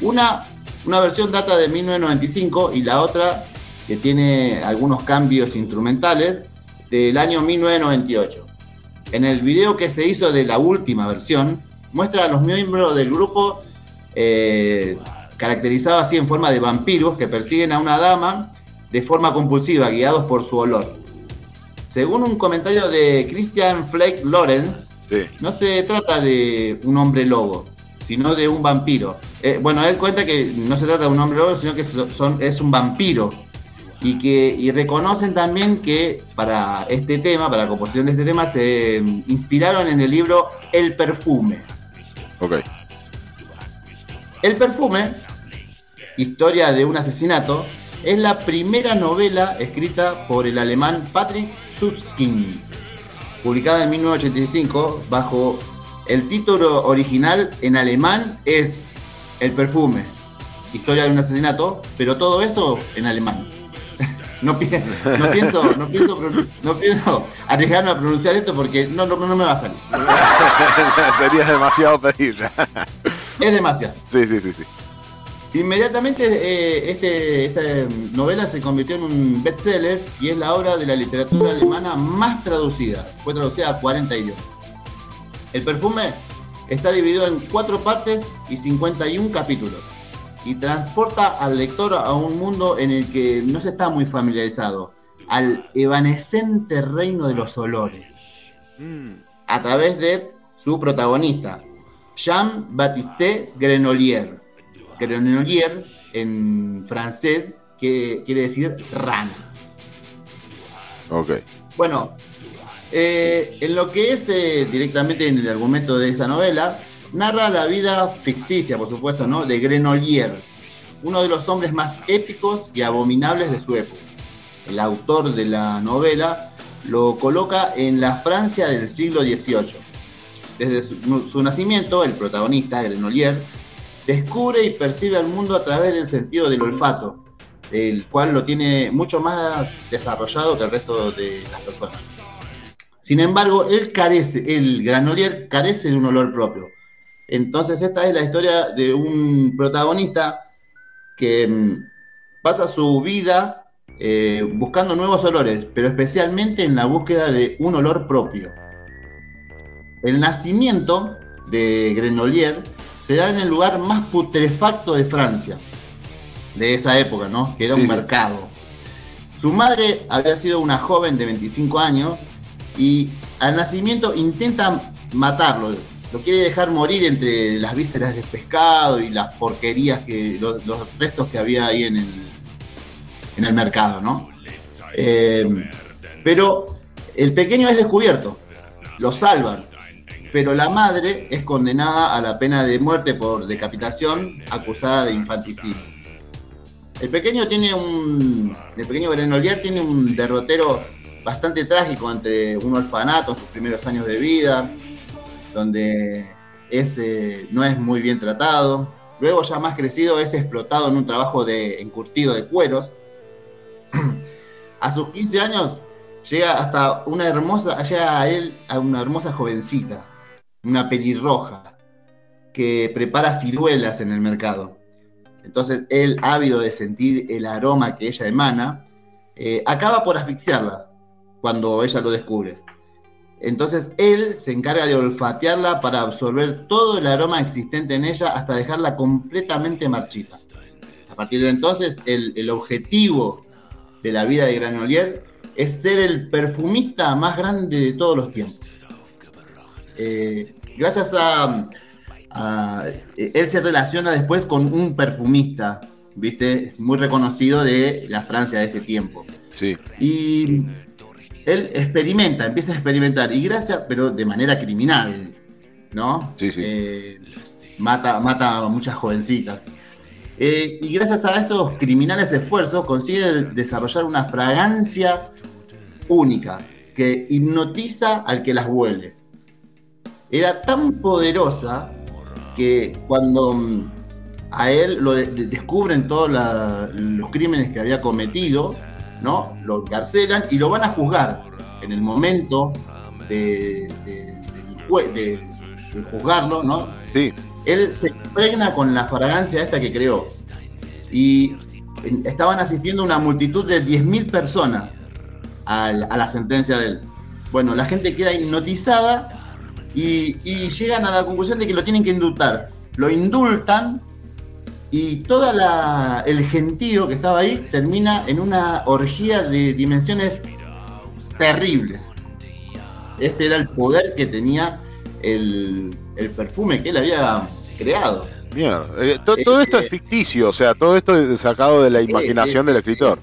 Una, una versión data de 1995 y la otra, que tiene algunos cambios instrumentales, del año 1998. En el video que se hizo de la última versión, muestra a los miembros del grupo eh, caracterizados así en forma de vampiros que persiguen a una dama de forma compulsiva, guiados por su olor. Según un comentario de Christian Flake Lawrence, Sí. no se trata de un hombre lobo, sino de un vampiro. Eh, bueno, él cuenta que no se trata de un hombre lobo, sino que son- es un vampiro. Y que y reconocen también que para este tema, para la composición de este tema, se mm, inspiraron en el libro El perfume. Ok. El perfume, historia de un asesinato, es la primera novela escrita por el alemán Patrick Susskind, publicada en 1985 bajo el título original en alemán es El perfume, historia de un asesinato, pero todo eso en alemán. No, pi- no pienso, no pienso, no pienso arriesgarme a pronunciar esto porque no, no, no me va a salir. Sería demasiado pedir ya. Es demasiado. Sí, sí, sí, sí. Inmediatamente eh, este- esta novela se convirtió en un bestseller y es la obra de la literatura alemana más traducida. Fue traducida a 40 idiomas. El perfume está dividido en cuatro partes y 51 capítulos y transporta al lector a un mundo en el que no se está muy familiarizado, al evanescente reino de los olores a través de su protagonista, Jean-Baptiste Grenolier. Grenolier en francés que quiere decir rana. Ok. Bueno, eh, en lo que es eh, directamente en el argumento de esta novela, narra la vida ficticia, por supuesto, ¿no? de Grenolier, uno de los hombres más épicos y abominables de su época. El autor de la novela lo coloca en la Francia del siglo XVIII. Desde su, su nacimiento, el protagonista, Grenolier, descubre y percibe al mundo a través del sentido del olfato, el cual lo tiene mucho más desarrollado que el resto de las personas. Sin embargo, él carece, el Granolier carece de un olor propio. Entonces esta es la historia de un protagonista que mm, pasa su vida eh, buscando nuevos olores, pero especialmente en la búsqueda de un olor propio. El nacimiento de Grenolier se da en el lugar más putrefacto de Francia, de esa época, ¿no? Que era Sí, un mercado. Su madre había sido una joven de 25 años y al nacimiento intenta matarlo. Lo quiere dejar morir entre las vísceras del pescado y las porquerías, que los, los restos que había ahí en el, en el mercado, ¿no? Eh, pero el pequeño es descubierto, lo salvan, pero la madre es condenada a la pena de muerte por decapitación acusada de infanticidio. El pequeño tiene un. El pequeño Grenolier tiene un derrotero bastante trágico entre un orfanato en sus primeros años de vida, donde es, eh, no es muy bien tratado. Luego, ya más crecido, es explotado en un trabajo de encurtido de cueros. A sus 15 años llega hasta una hermosa, llega a él a una hermosa jovencita, una pelirroja, que prepara ciruelas en el mercado. Entonces él, ávido de sentir el aroma que ella emana, eh, acaba por asfixiarla cuando ella lo descubre. Entonces él se encarga de olfatearla para absorber todo el aroma existente en ella hasta dejarla completamente marchita. A partir de entonces, el, el objetivo de la vida de Granolier es ser el perfumista más grande de todos los tiempos. Eh, gracias a, a- Él se relaciona después con un perfumista, ¿viste? Muy reconocido de la Francia de ese tiempo. Sí. Y él experimenta, empieza a experimentar, y gracias, pero de manera criminal, ¿no? Sí, sí. Eh, mata, mata a muchas jovencitas. Eh, y gracias a esos criminales esfuerzos consigue desarrollar una fragancia única que hipnotiza al que las huele. Era tan poderosa que cuando mm, a él lo de- de- descubren todos los crímenes que había cometido, ¿no? Lo encarcelan y lo van a juzgar. En el momento de, de- de- de juzgarlo, ¿no? Sí. él se impregna con la fragancia esta que creó. Y estaban asistiendo una multitud de 10.000 personas al- a la sentencia de él. Bueno, la gente queda hipnotizada y, y llegan a la conclusión de que lo tienen que indultar. Lo indultan y todo el gentío que estaba ahí termina en una orgía de dimensiones terribles. Este era el poder que tenía el, el perfume que él había creado. Mierda. Eh, to- todo esto es ficticio, o sea, todo esto es sacado de la imaginación del escritor.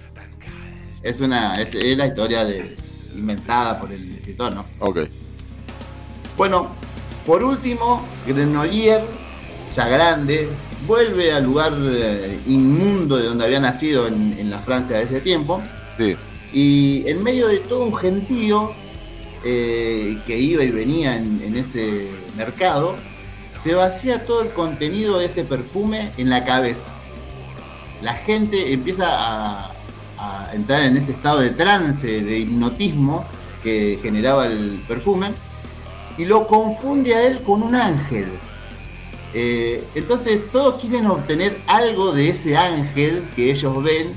Es una es, es la historia de, inventada por el escritor, ¿no? Ok. Bueno, por último, Grenolier, ya grande, vuelve al lugar eh, inmundo de donde había nacido en, en la Francia de ese tiempo. Sí. Y en medio de todo un gentío eh, que iba y venía en, en ese mercado, se vacía todo el contenido de ese perfume en la cabeza. La gente empieza a, a entrar en ese estado de trance, de hipnotismo que generaba el perfume, y lo confunde a él con un ángel. Eh, entonces todos quieren obtener algo de ese ángel que ellos ven,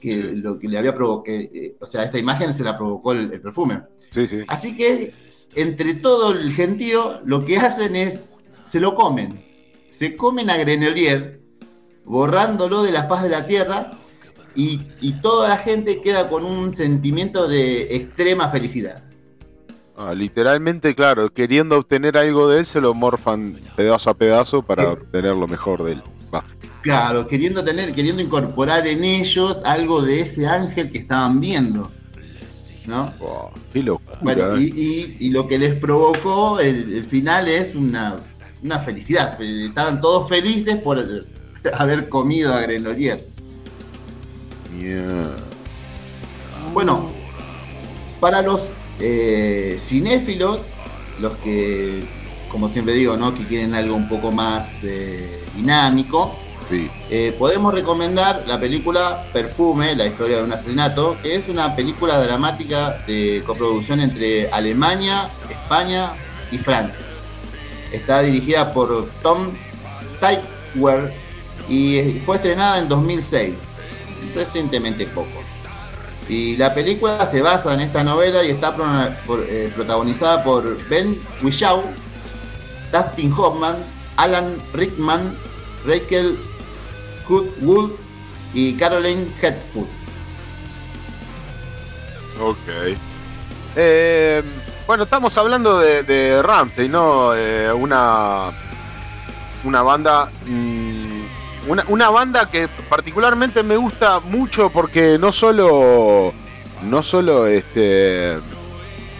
que Sí. lo que le había provocado, o sea, esta imagen se la provocó el, el perfume. Sí, sí. Así que entre todo el gentío lo que hacen es, se lo comen. Se comen a Grenelier, borrándolo de la faz de la tierra, y, y toda la gente queda con un sentimiento de extrema felicidad. Ah, literalmente, claro, queriendo obtener algo de él, se lo morfan pedazo a pedazo para Sí. obtener lo mejor de él. Va. Claro, queriendo tener, queriendo incorporar en ellos algo de ese ángel que estaban viendo. ¿No? Wow, qué locura. Bueno, eh. y, y- y lo que les provocó el, el final es una, una felicidad. Estaban todos felices por haber comido a Grenolier. Bueno, para los eh, cinéfilos, los que, como siempre digo, ¿no? que quieren algo un poco más eh, dinámico, Sí. eh, podemos recomendar la película Perfume, la historia de un asesinato, que es una película dramática de coproducción entre Alemania, España y Francia. Está dirigida por Tom Tykwer y fue estrenada en 2006, recientemente poco. Y la película se basa en esta novela y está eh, protagonizada por Ben Whishaw, Dustin Hoffman, Alan Rickman, Rachel Wood y Caroline Hetfoot. Ok. Eh, bueno, estamos hablando de, de Rammstein, ¿no? Eh, una, una banda. mm, una, banda que particularmente me gusta mucho porque no solo. No solo este.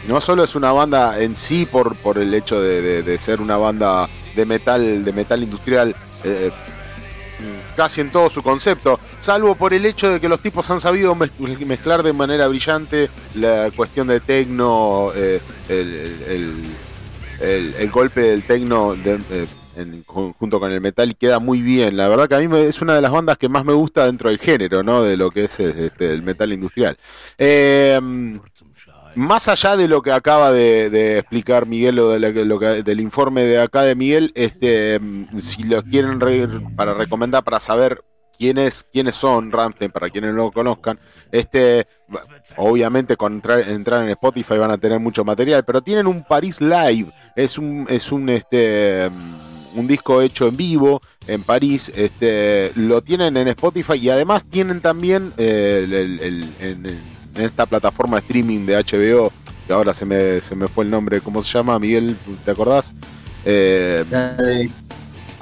No solo es una banda en sí por, por el hecho de, de- ser una banda de metal, de metal industrial. eh, casi en todo su concepto, salvo por el hecho de que los tipos han sabido mez- mezclar de manera brillante la cuestión de tecno, eh, el, el- el- golpe del tecno eh, en- junto con el metal y queda muy bien. La verdad que a mí me- es una de las bandas que más me gusta dentro del género, ¿no? De lo que es este, el metal industrial. Eh, más allá de lo que acaba de, explicar Miguel, o lo del informe de acá de Miguel, este, mm, si los quieren re- para recomendar, para saber quiénes, quiénes son Ramstein, para quienes no lo conozcan, este, obviamente con entrar, en Spotify van a tener mucho material, pero tienen un Paris Live, es un, es un, este, mm, un disco hecho en vivo en París, este, lo tienen en Spotify y además tienen también eh, en, esta plataforma de streaming de HBO, que ahora se me, se me fue el nombre, ¿cómo se llama, Miguel? ¿Te acordás? Eh,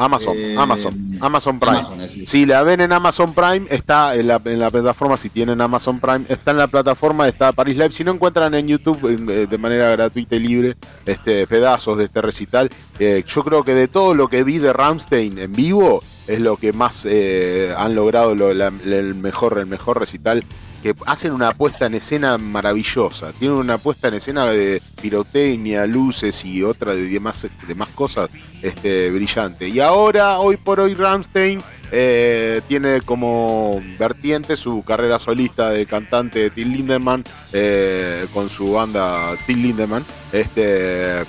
Amazon, Eh, Amazon, Amazon Prime. Amazon. Si la ven en Amazon Prime, está en la, en la plataforma, si tienen Amazon Prime, está en la plataforma, está Paris Live. Si no encuentran en YouTube eh, de manera gratuita y libre este pedazos de este recital, eh, yo creo que de todo lo que vi de Ramstein en vivo, es lo que más eh, han logrado lo- la- el, mejor, el mejor recital. Que hacen una puesta en escena maravillosa. Tienen una puesta en escena de pirotecnia, luces y otra de demás, demás cosas este, brillante. Y ahora, hoy por hoy, Ramstein eh, tiene como vertiente su carrera solista de cantante Till Lindemann eh, con su banda Till Lindemann. Este,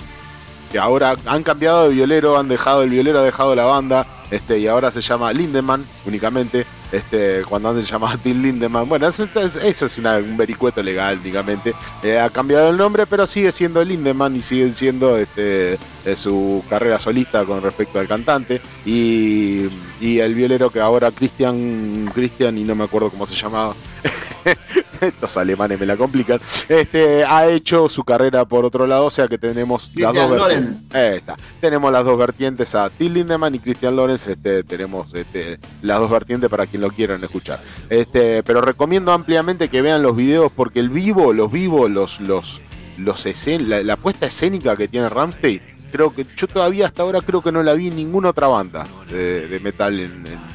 que ahora han cambiado de violero, han dejado, el violero ha dejado la banda, este, y ahora se llama Lindemann únicamente, este, cuando antes se llamaba Till Lindemann. Bueno, eso, es- eso es una- un vericueto legal, únicamente. Eh, ha cambiado el nombre, pero sigue siendo Lindemann y sigue siendo este, eh, su carrera solista con respecto al cantante. Y, y el violero que ahora Christian, Christian, y no me acuerdo cómo se llamaba. Estos alemanes me la complican. Este ha hecho su carrera por otro lado, o sea que tenemos las dos Lorenz. vertientes. Ahí está. Tenemos las dos vertientes a Till Lindemann y Christian Lorenz. Este, tenemos este, las dos vertientes para quien lo quieran escuchar. Este, pero recomiendo ampliamente que vean los videos porque el vivo, los vivos, los, los, los escen- la, la puesta escénica que tiene Ramstein, creo que yo todavía hasta ahora creo que no la vi en ninguna otra banda de, de metal en, en-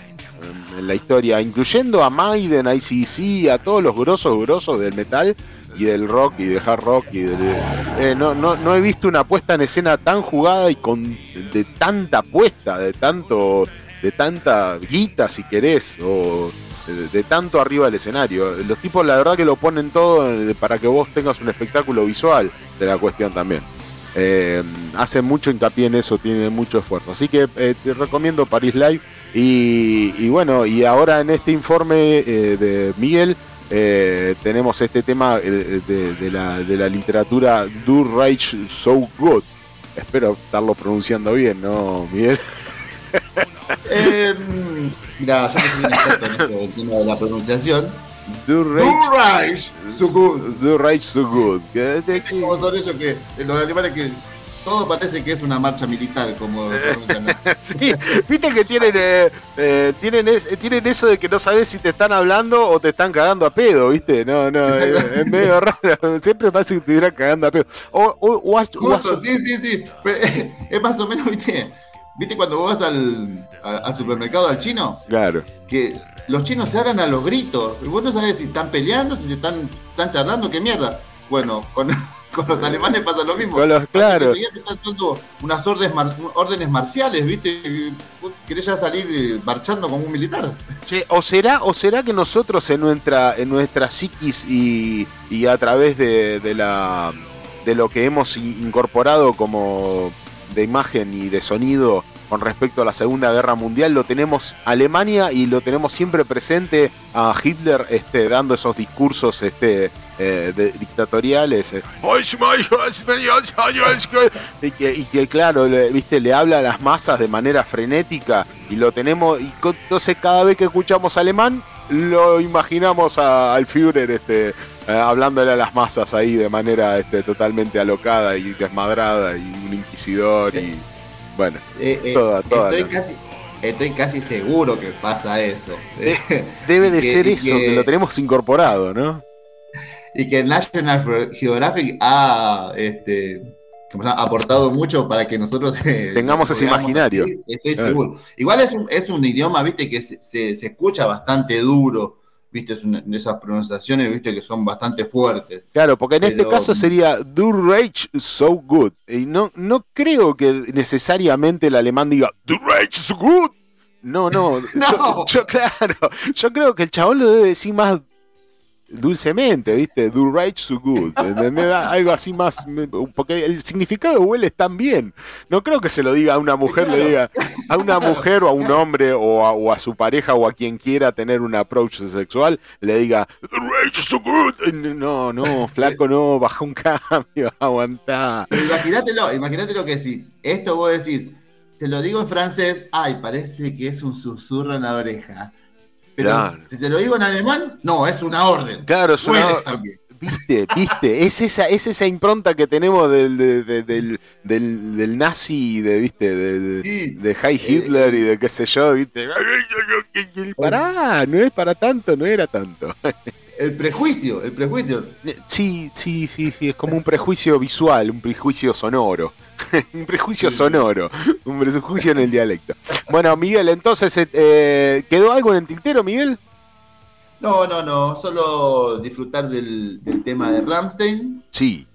en la historia, incluyendo a Maiden, a ICC, a todos los grosos grosos del metal y del rock y del hard rock y del, eh, no, no, he visto una puesta en escena tan jugada y con de tanta puesta, de tanto, de tanta guita si querés, o de, tanto arriba del escenario. Los tipos la verdad que lo ponen todo para que vos tengas un espectáculo visual de la cuestión también. Eh, hacen mucho hincapié en eso, tienen mucho esfuerzo. Así que eh, te recomiendo Paris Live. Y, bueno, y ahora en este informe eh, de Miguel tenemos este tema de, la, literatura Do Reich So Good. Espero estarlo pronunciando bien, ¿no, Miguel? eh, mira, yo no soy un experto en esto del tema de la pronunciación. Do Reich, so good. Do Reich So Good. Como son ellos que los alemanes que todo parece que es una marcha militar, como. Sí, viste que tienen, eh, eh, tienen, es- eh, tienen eso de que no sabes si te están hablando o te están cagando a pedo, ¿viste? No, no, eh, Exacto. es medio raro. Siempre parece que te estuvieran cagando a pedo. O, o- o o Justo, sí, sí, sí. Es más o menos, ¿viste? ¿Viste cuando vos vas al, a- al supermercado al chino? Claro. Que los chinos se hablan a los gritos. Y vos no sabés si están peleando, si se están, están charlando, qué mierda. Bueno, con, con los alemanes pasa lo mismo. Con los- claro. Están dando unas órdenes, mar- órdenes marciales, ¿viste? Vos querés ya salir eh, marchando como un militar. Che, ¿o será, ¿O será que nosotros en nuestra, en nuestra psiquis y, y a través de, de la, de lo que hemos in- incorporado como de imagen y de sonido con respecto a la Segunda Guerra Mundial, lo tenemos Alemania y lo tenemos siempre presente a Hitler este, dando esos discursos este, eh, de- dictatoriales. eh. Y que, y que, claro, le, viste, le habla a las masas de manera frenética y lo tenemos, y entonces cada vez que escuchamos alemán, lo imaginamos al Führer este, eh, hablándole a las masas ahí de manera este, totalmente alocada y desmadrada y un inquisidor y bueno, Eh, eh, Toda- toda estoy, la- casi, estoy casi seguro que pasa eso. debe de que- ser eso, que... que- lo tenemos incorporado, ¿no? y que National Geographic ha este, aportado mucho para que nosotros eh, Tengamos ese imaginario. así, estoy Claro. seguro. Igual es un, es un idioma, viste, que se, se- se escucha bastante duro, viste, es una- esas pronunciaciones, viste, que son bastante fuertes. Claro, porque en este caso sería Do Rage So Good. Y no, no creo que necesariamente el alemán diga Do Rage So Good. No, no. No. Yo, yo, claro, yo creo que el chabón lo debe decir más dulcemente, ¿viste? Do right so good. ¿entendés? Algo así más. Porque el significado huele tan bien. No creo que se lo diga a una mujer, le diga a una mujer o a un hombre o a, o a su pareja o a quien quiera tener un approach sexual, le diga Do right so good. No, no, flaco, no, baja un cambio, aguantá. Imagínatelo, imagínatelo que si esto vos decís, te lo digo en francés, ay, parece que es un susurro en la oreja. Pero Claro. si te lo digo en alemán, no, es una orden. Claro, es una-. Viste, viste, es esa, es esa impronta que tenemos del, de- de- del, del, del nazi, de, viste, de, de, Sí. de High Hitler y de qué sé yo, viste. Pará, no es para tanto, no era tanto. El prejuicio, el prejuicio. Sí, sí, sí, sí, es como un prejuicio visual, un prejuicio sonoro. un prejuicio sonoro, un prejuicio en el dialecto. Bueno, Miguel, entonces, eh, eh, ¿quedó algo en el tintero, Miguel? No, no, no, solo disfrutar del, del tema de Ramstein. Sí.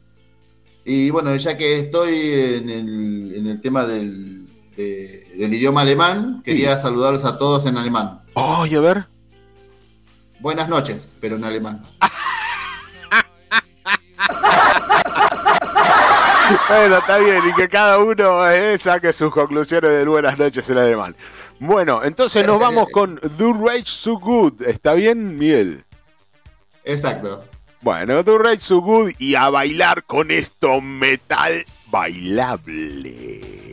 Y bueno, ya que estoy en el, en el tema del, de- del idioma alemán, quería saludarlos a todos en alemán. Ay, a ver. Buenas noches, pero en alemán. Bueno, está bien, y que cada uno eh, saque sus conclusiones de buenas noches en alemán. Bueno, entonces nos vamos con Do Rage So Good. ¿Está bien, Miguel? Exacto. Bueno, Do Rage So Good y a bailar con esto metal bailable.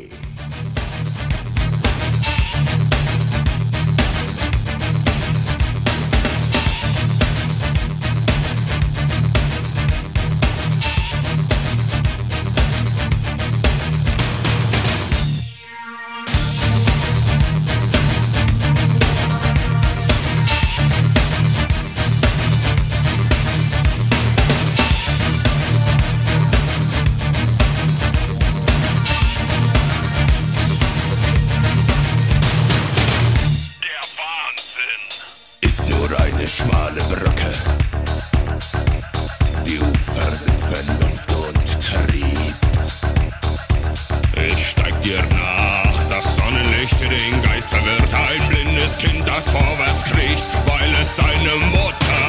Das vorwärts kriecht, weil es seine Mutter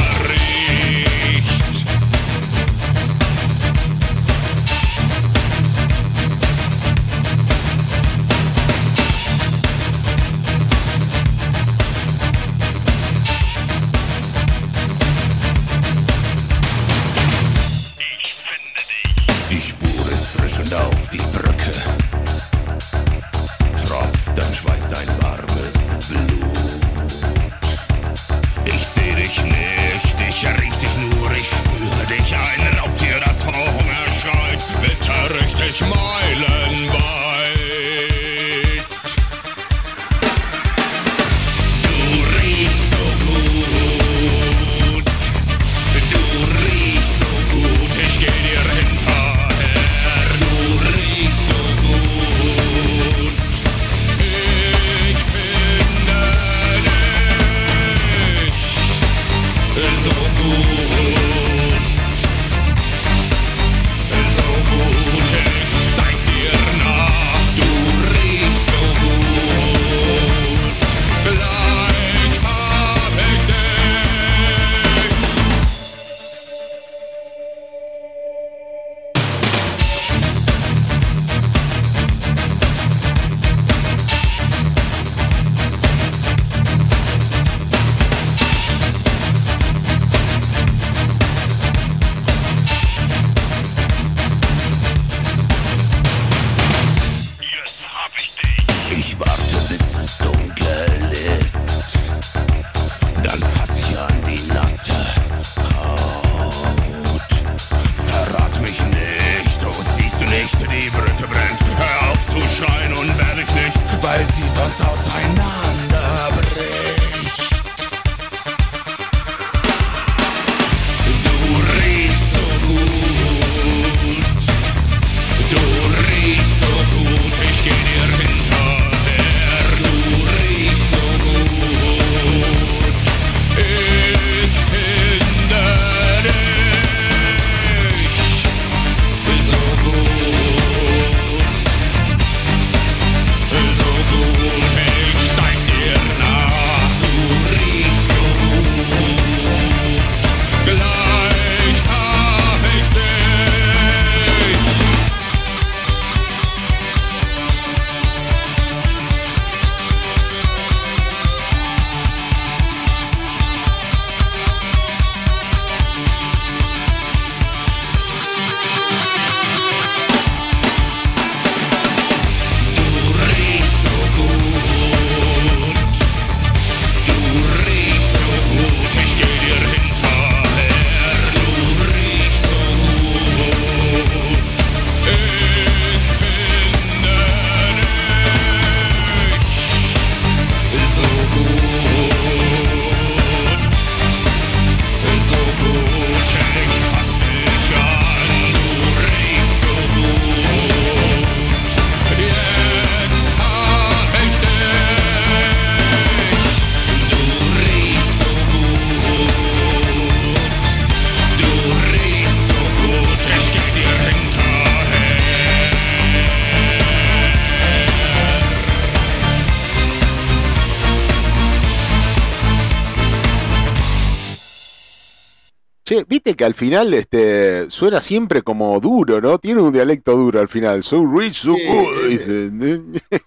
viste que al final este, suena siempre como duro, ¿no? Tiene un dialecto duro al final. So rich, so good. dice.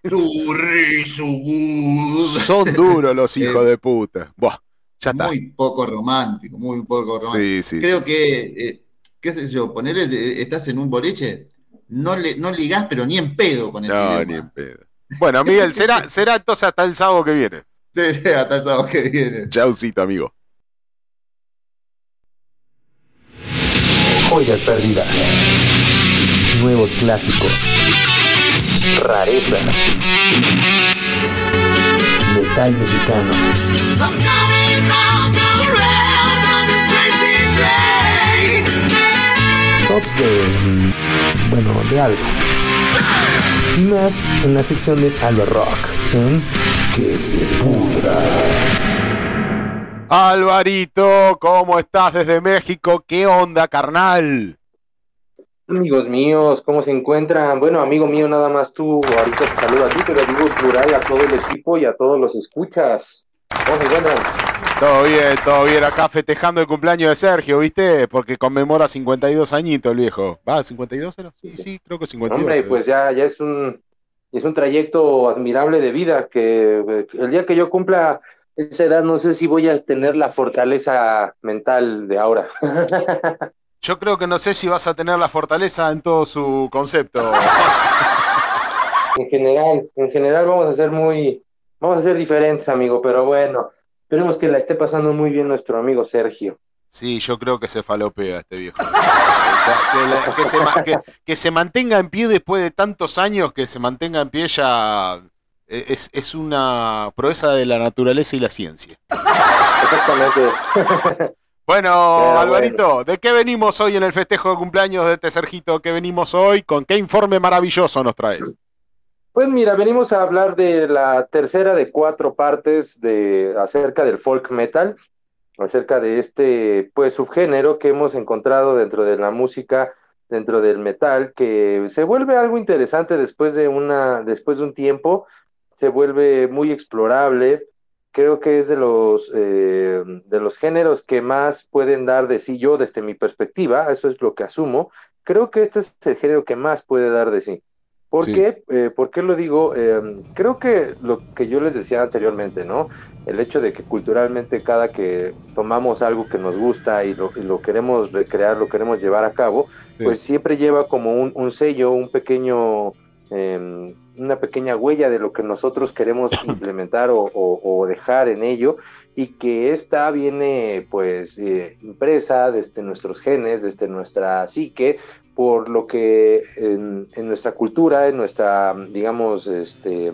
Su ri, su gu. Son duros los hijos de puta. Buah, ya está. Muy poco romántico, muy poco romántico. Sí, sí. Creo sí. que, eh, qué sé yo, ponerle, eh, estás en un boliche, no, le, no ligás, pero ni en pedo con ese No, idioma. ni en pedo. Bueno, Miguel, será, será entonces hasta el sábado que viene. Sí, sí, hasta el sábado que viene. Chaucito, amigo. Joyas perdidas. Nuevos clásicos. Rarezas. Metal mexicano. Tops de... mm, bueno, de algo. Y más en la sección de Alba Rock. Que se pudra. Alvarito, ¿cómo estás desde México? ¿Qué onda, carnal? Amigos míos, ¿cómo se encuentran? Bueno, amigo mío, nada más tú, ahorita te saludo a ti, pero digo plural a todo el equipo y a todos los escuchas. ¿Cómo se encuentran? Todo bien, todo bien. Acá festejando el cumpleaños de Sergio, ¿viste? Porque conmemora 52 añitos el viejo. ¿Va? ¿52 era? Sí, sí, creo que 52. Hombre, pues ya, ya es un, es un trayecto admirable de vida que eh, el día que yo cumpla esa edad no sé si voy a tener la fortaleza mental de ahora. Yo creo que no sé si vas a tener la fortaleza en todo su concepto. En general, en general vamos a ser muy, vamos a ser diferentes, amigo, pero bueno, esperemos que la esté pasando muy bien nuestro amigo Sergio. Sí, yo creo que se falopea este viejo. Que, que- que se, que- mantenga en pie después de tantos años, que se mantenga en pie ya es, es una proeza de la naturaleza y la ciencia. Exactamente. Bueno, Pero Alvarito, ¿de qué venimos hoy en el festejo de cumpleaños de este Sergito? ¿Qué venimos hoy? ¿Con qué informe maravilloso nos traes? Pues mira, venimos a hablar de la tercera de cuatro partes de acerca del folk metal, acerca de este pues subgénero que hemos encontrado dentro de la música, dentro del metal, que se vuelve algo interesante después de una, después de un tiempo, se vuelve muy explorable. Creo que es de los eh, de los géneros que más pueden dar de sí yo desde mi perspectiva, eso es lo que asumo. Creo que este es el género que más puede dar de sí. ¿Por Sí. qué? Eh, ¿por qué lo digo? Eh, creo que lo que yo les decía anteriormente, ¿no? El hecho de que culturalmente cada que tomamos algo que nos gusta y lo, y lo queremos recrear, lo queremos llevar a cabo, Sí. pues siempre lleva como un, un sello, un pequeño, eh, una pequeña huella de lo que nosotros queremos implementar o, o- o dejar en ello y que esta viene pues eh, impresa desde nuestros genes, desde nuestra psique, por lo que en, en nuestra cultura, en nuestra, digamos, este,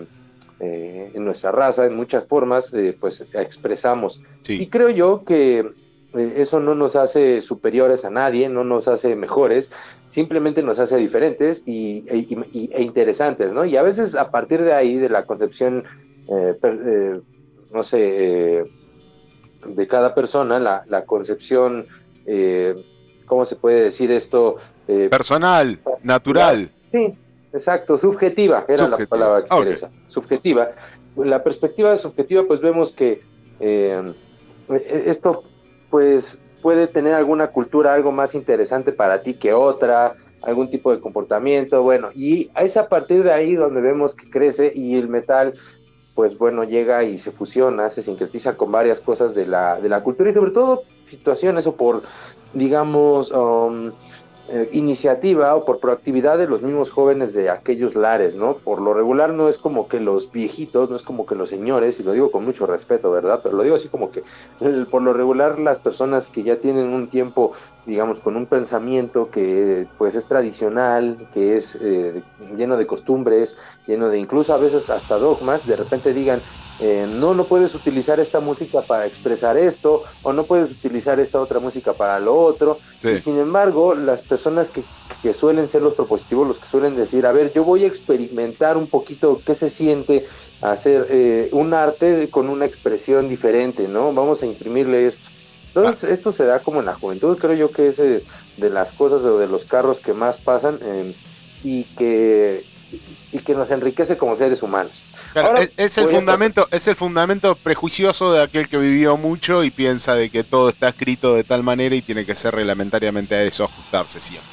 eh, en nuestra raza, en muchas formas, eh, pues expresamos. Y creo yo que eso no nos hace superiores a nadie, no nos hace mejores, simplemente nos hace diferentes y, e, y- e interesantes, ¿no? Y a veces a partir de ahí, de la concepción, eh, per- eh, no sé, eh, de cada persona, la, la concepción, eh, ¿cómo se puede decir esto? Personal, natural. Sí, exacto, subjetiva, era la palabra que ok. quería usar, subjetiva. La perspectiva subjetiva, pues vemos que eh, esto, pues, puede tener alguna cultura algo más interesante para ti que otra, algún tipo de comportamiento, bueno, y es a partir de ahí donde vemos que crece y el metal, pues bueno, llega y se fusiona, se sincretiza con varias cosas de la, de la cultura y sobre todo situaciones o por, digamos, um, eh, iniciativa o por proactividad de los mismos jóvenes de aquellos lares, ¿no? Por lo regular no es como que los viejitos, no es como que los señores, y lo digo con mucho respeto, ¿verdad? Pero lo digo así como que el- por lo regular las personas que ya tienen un tiempo, digamos, con un pensamiento que pues es tradicional, que es eh, lleno de costumbres, lleno de incluso a veces hasta dogmas, de repente digan, eh, no, no puedes utilizar esta música para expresar esto, o no puedes utilizar esta otra música para lo otro, Sí. y sin embargo, las personas que, que suelen ser los propositivos, los que suelen decir, a ver, yo voy a experimentar un poquito qué se siente hacer eh, un arte con una expresión diferente, ¿no? Vamos a imprimirle esto. Entonces, esto se da como en la juventud, creo yo que es eh, de las cosas o de los carros que más pasan eh, y, que, y que nos enriquece como seres humanos. Claro, Ahora, es, es el fundamento, es el fundamento prejuicioso de aquel que vivió mucho y piensa de que todo está escrito de tal manera y tiene que ser reglamentariamente a eso ajustarse siempre.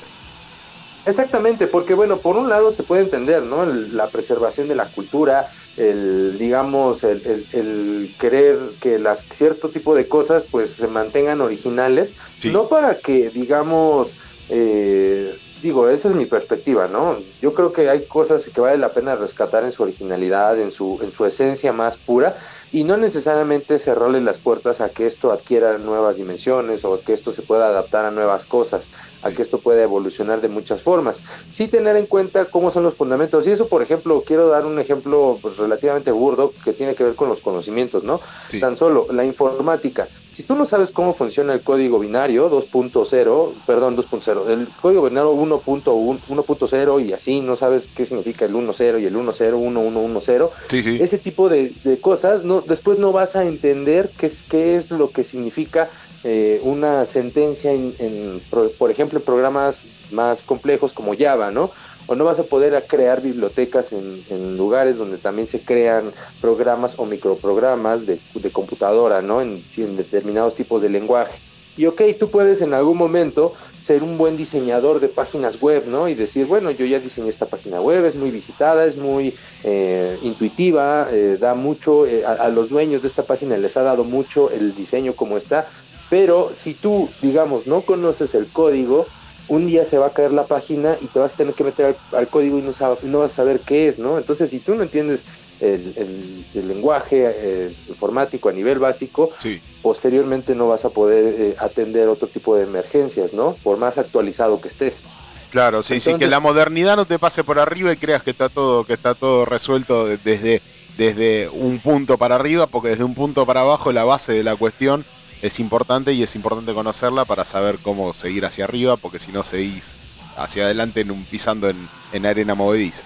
Exactamente, porque bueno, por un lado se puede entender, ¿no? El- la preservación de la cultura, el, digamos, el, el- el querer que las cierto tipo de cosas pues se mantengan originales, Sí. no para que, digamos, eh, digo, esa es mi perspectiva, ¿no? Yo creo que hay cosas que vale la pena rescatar en su originalidad, en su, en su esencia más pura, y no necesariamente cerrarle las puertas a que esto adquiera nuevas dimensiones o que esto se pueda adaptar a nuevas cosas, a que esto pueda evolucionar de muchas formas. Sí tener en cuenta cómo son los fundamentos. Y eso, por ejemplo, quiero dar un ejemplo pues, relativamente burdo que tiene que ver con los conocimientos, ¿no? Sí. Tan solo la informática. Si tú no sabes cómo funciona el código binario 2.0, perdón, 2.0, el código binario 1.1, 1.0 y así, no sabes qué significa el 1.0 y el 1.0, 1.1.1.0, Sí, sí. ese tipo de, de cosas, no, después no vas a entender qué es, qué es lo que significa eh, una sentencia, en, en, por ejemplo, en programas más complejos como Java, ¿no? O no vas a poder crear bibliotecas en, lugares donde también se crean programas o microprogramas de, de computadora, ¿no? En, en determinados tipos de lenguaje. Y ok, tú puedes en algún momento ser un buen diseñador de páginas web, ¿no? Y decir, bueno, yo ya diseñé esta página web, es muy visitada, es muy eh, intuitiva, eh, da mucho, eh, a, a los dueños de esta página les ha dado mucho el diseño como está, pero si tú, digamos, no conoces el código, un día se va a caer la página y te vas a tener que meter al, al código y no, sab- no vas a saber qué es, ¿no? Entonces, si tú no entiendes el, el- el lenguaje eh, informático a nivel básico, Sí. posteriormente no vas a poder eh, atender otro tipo de emergencias, ¿no? Por más actualizado que estés. Claro, sí, sí, que la modernidad no te pase por arriba y creas que está todo, que está todo resuelto de- desde, desde un punto para arriba, porque desde un punto para abajo la base de la cuestión es importante y es importante conocerla para saber cómo seguir hacia arriba, porque si no seguís hacia adelante en un, pisando en, en arena movediza.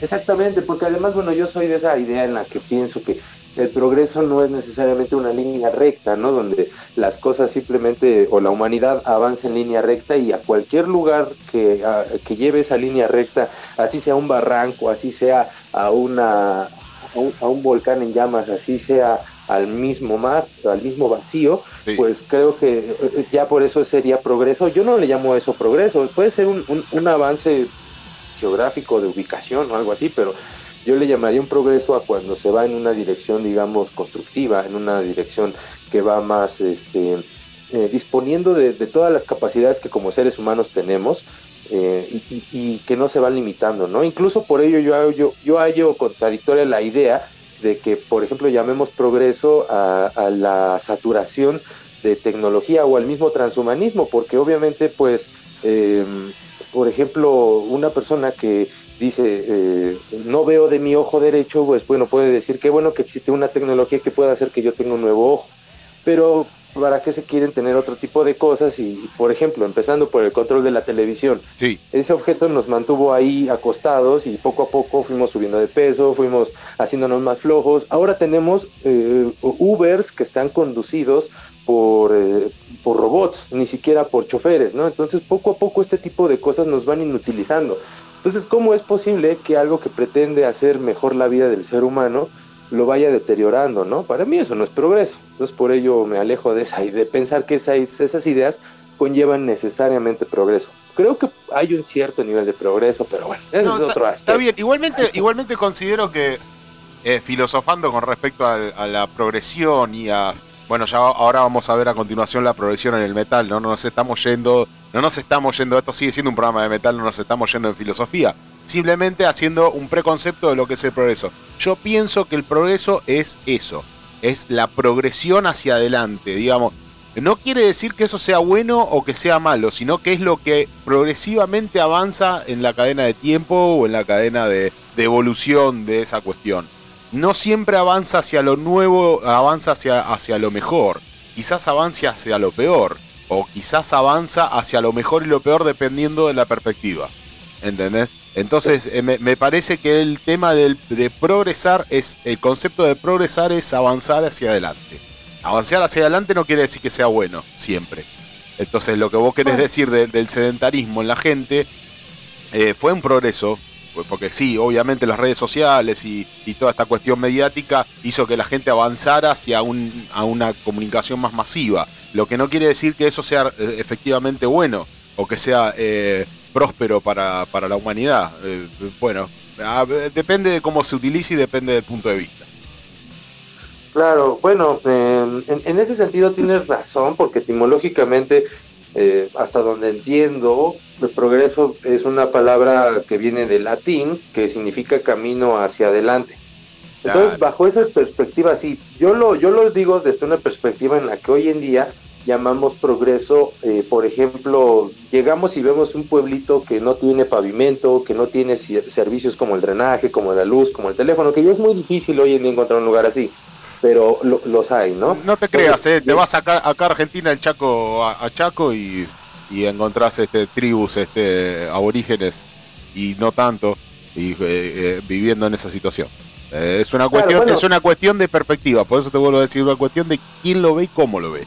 Exactamente, porque además, bueno, yo soy de esa idea en la que pienso que el progreso no es necesariamente una línea recta, ¿no? Donde las cosas simplemente, o la humanidad avanza en línea recta y a cualquier lugar que, que lleve esa línea recta, así sea un barranco, así sea a una a un, a un volcán en llamas, así sea al mismo mar, al mismo vacío, Sí. pues creo que eh, ya por eso sería progreso. Yo no le llamo eso progreso, puede ser un, un- un avance geográfico de ubicación o algo así, pero yo le llamaría un progreso a cuando se va en una dirección, digamos, constructiva, en una dirección que va más, este, eh, disponiendo de, de todas las capacidades que como seres humanos tenemos eh, y, y- y que no se van limitando, ¿no? Incluso por ello yo, yo, yo hallo contradictoria la idea de que, por ejemplo, llamemos progreso a, la saturación de tecnología o al mismo transhumanismo, porque obviamente, pues, eh, por ejemplo, una persona que dice, eh, no veo de mi ojo derecho, pues bueno, puede decir que bueno que existe una tecnología que pueda hacer que yo tenga un nuevo ojo. Pero, ¿para qué se quieren tener otro tipo de cosas? Y, por ejemplo, empezando por el control de la televisión, Sí, ese objeto nos mantuvo ahí acostados y poco a poco fuimos subiendo de peso, fuimos haciéndonos más flojos. Ahora tenemos eh, Ubers que están conducidos por, eh, por robots, ni siquiera por choferes, ¿no? Entonces poco a poco este tipo de cosas nos van inutilizando. Entonces, ¿cómo es posible que algo que pretende hacer mejor la vida del ser humano lo vaya deteriorando, ¿no? Para mí eso no es progreso. Entonces, por ello me alejo de esa y de pensar que esa- esas ideas conllevan necesariamente progreso. Creo que hay un cierto nivel de progreso, pero bueno, ese No, es está- otro Está aspecto. bien, igualmente, igualmente considero que eh, filosofando con respecto al- a, la progresión y a. Bueno, ya ahora vamos a ver a continuación la progresión en el metal, ¿no? No nos estamos yendo. No nos estamos yendo, esto sigue siendo un programa de metal, no nos estamos yendo en filosofía. Simplemente haciendo un preconcepto de lo que es el progreso. Yo pienso que el progreso es eso. Es la progresión hacia adelante, digamos. No quiere decir que eso sea bueno o que sea malo, sino que es lo que progresivamente avanza en la cadena de tiempo o en la cadena de, evolución de esa cuestión. No siempre avanza hacia lo nuevo, avanza hacia, hacia lo mejor. Quizás avance hacia lo peor. O quizás avanza hacia lo mejor y lo peor dependiendo de la perspectiva. ¿Entendés? Entonces, eh, me, me parece que el tema del- de progresar es. El concepto de progresar es avanzar hacia adelante. Avanzar hacia adelante no quiere decir que sea bueno, siempre. Entonces, lo que vos querés decir de- del sedentarismo en la gente eh, fue un progreso, porque sí, obviamente las redes sociales y, y toda esta cuestión mediática hizo que la gente avanzara hacia un, a una comunicación más masiva. Lo que no quiere decir que eso sea eh, efectivamente bueno o que sea eh, próspero para, para la humanidad. Eh, bueno, a- depende de cómo se utilice y depende del punto de vista. Claro, bueno, eh, en, en ese sentido tienes razón, porque etimológicamente, eh, hasta donde entiendo, el progreso es una palabra que viene del latín, que significa camino hacia adelante. Entonces, Claro. bajo esa perspectiva, sí, yo lo, yo lo digo desde una perspectiva en la que hoy en día llamamos progreso, eh, por ejemplo, llegamos y vemos un pueblito que no tiene pavimento, que no tiene ci- servicios como el drenaje, como la luz, como el teléfono, que ya es muy difícil hoy en día encontrar un lugar así, pero lo- los hay, ¿no? No te creas, eh, te vas acá, acá a Argentina, el Chaco, a, a Chaco y, y encontrás este, tribus este, aborígenes y no tanto y, eh, eh, viviendo en esa situación. Eh, es, una Claro, cuestión, bueno. es una cuestión de perspectiva, por eso te vuelvo a decir, una cuestión de quién lo ve y cómo lo ve.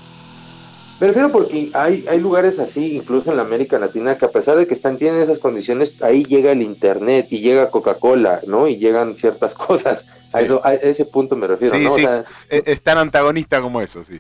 Me refiero porque hay, hay lugares así, incluso en la América Latina, que a pesar de que están, tienen esas condiciones, ahí llega el Internet y llega Coca-Cola, ¿no? Y llegan ciertas cosas. A, eso, a ese punto me refiero, Sí, ¿no? O sí. sea, Eh, Es tan antagonista como eso, sí.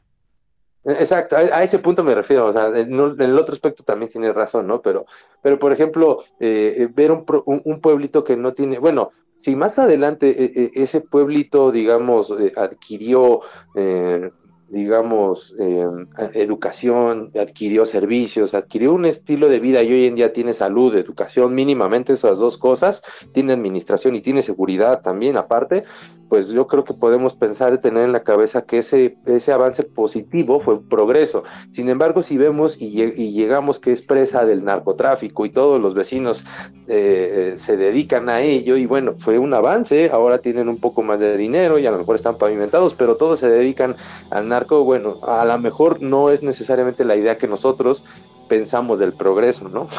Exacto, a, a ese punto me refiero, o sea, en, el otro aspecto también tiene razón, ¿no? Pero, pero por ejemplo, eh, eh, ver un, un, un pueblito que no tiene, bueno, si más adelante eh, ese pueblito, digamos, eh, adquirió, eh, digamos, eh, educación, adquirió servicios, adquirió un estilo de vida y hoy en día tiene salud, educación, mínimamente esas dos cosas, tiene administración y tiene seguridad también aparte, pues yo creo que podemos pensar y tener en la cabeza que ese, ese avance positivo fue un progreso. Sin embargo, si vemos y, lle- y llegamos que es presa del narcotráfico y todos los vecinos eh, eh, se dedican a ello, y bueno, fue un avance, ahora tienen un poco más de dinero y a lo mejor están pavimentados, pero todos se dedican al narco, bueno, a lo mejor no es necesariamente la idea que nosotros pensamos del progreso, ¿no?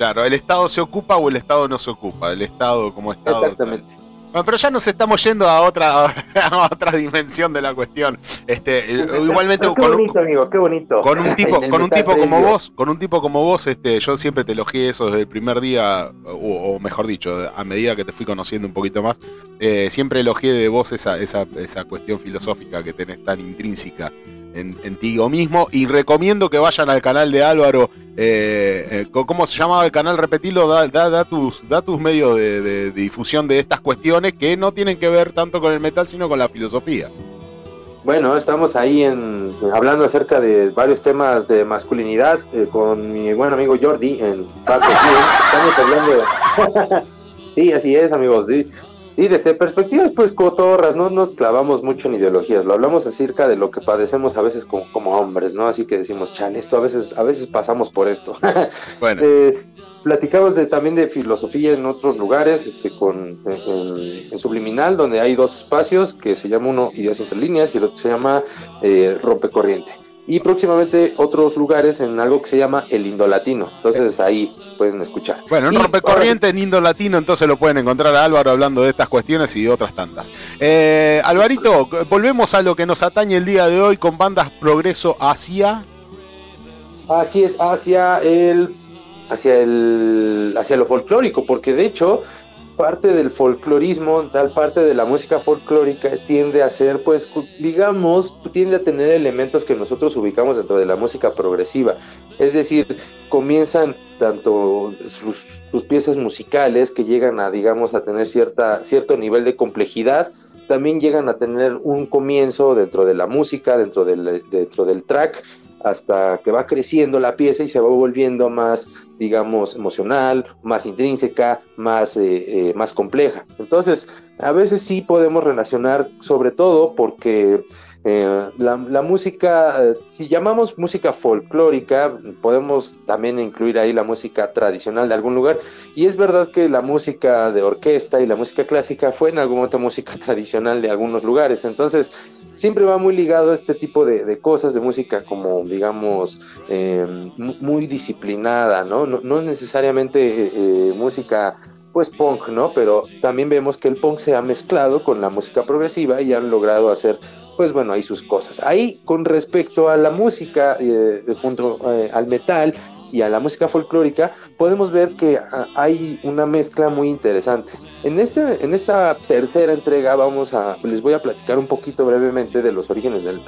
Claro, ¿el Estado se ocupa o el Estado no se ocupa? El Estado como Estado. Exactamente. Bueno, pero ya nos estamos yendo a otra, a otra dimensión de la cuestión. Este, eh, igualmente qué con un- bonito, amigo, qué bonito. Con un tipo, con un tipo como vos, con un tipo como vos, este, yo siempre te elogié eso desde el primer día, o, o mejor dicho, a medida que te fui conociendo un poquito más, eh, siempre elogié de vos esa, esa, esa cuestión filosófica que tenés tan intrínseca en, en ti mismo. Y recomiendo que vayan al canal de Álvaro. eh, eh, ¿Cómo se llamaba el canal? Repetilo, da, da, tus, da tus medios de, difusión de estas cuestiones que no tienen que ver tanto con el metal, sino con la filosofía. Bueno, estamos ahí en, hablando acerca de varios temas de masculinidad eh, con mi buen amigo Jordi en Paco. Estamos hablando. sí, así es, amigos. Sí, sí desde perspectivas, pues cotorras, no nos clavamos mucho en ideologías. Lo hablamos acerca de lo que padecemos a veces como, como hombres, ¿no? Así que decimos, chale, esto a veces, a veces pasamos por esto. Bueno, Eh, platicamos de, también de filosofía en otros lugares, este, con, en, en Subliminal, donde hay dos espacios, que se llama uno Ideas entre líneas y el otro se llama eh, Rompecorriente. Y próximamente otros lugares en algo que se llama El Indolatino. Entonces ahí pueden escuchar. Bueno, en Y Rompecorriente, en Indo Latino, entonces lo pueden encontrar a Álvaro hablando de estas cuestiones y de otras tantas. Eh, Alvarito, volvemos a lo que nos atañe el día de hoy con bandas Progreso ahora, Así es, hacia el hacia el hacia lo folclórico, porque de hecho parte del folclorismo, tal parte de la música folclórica tiende a ser, pues, digamos, tiende a tener elementos que nosotros ubicamos dentro de la música progresiva. Es decir, comienzan tanto sus, sus piezas musicales que llegan a, digamos, a tener cierta, cierto nivel de complejidad, también llegan a tener un comienzo dentro de la música, dentro del, dentro del track, hasta que va creciendo la pieza y se va volviendo más, digamos, emocional, más intrínseca, más, eh, eh, más compleja. Entonces, a veces sí podemos relacionar, sobre todo porque eh, la, música, eh, si llamamos música folclórica, podemos también incluir ahí la música tradicional de algún lugar. Y es verdad que la música de orquesta y la música clásica fue en algún momento música tradicional de algunos lugares. Entonces, siempre va muy ligado a este tipo de, cosas de música como, digamos, eh, mu- muy disciplinada, ¿no? No, no necesariamente música pues punk, ¿no? Pero también vemos que el punk se ha mezclado con la música progresiva y han logrado hacer, pues bueno, ahí sus cosas. Ahí, con respecto a la música, eh, junto eh, al metal, y a la música folclórica, podemos ver que ah, hay una mezcla muy interesante. En, este, en esta tercera entrega vamos a, les voy a platicar un poquito brevemente de los orígenes del,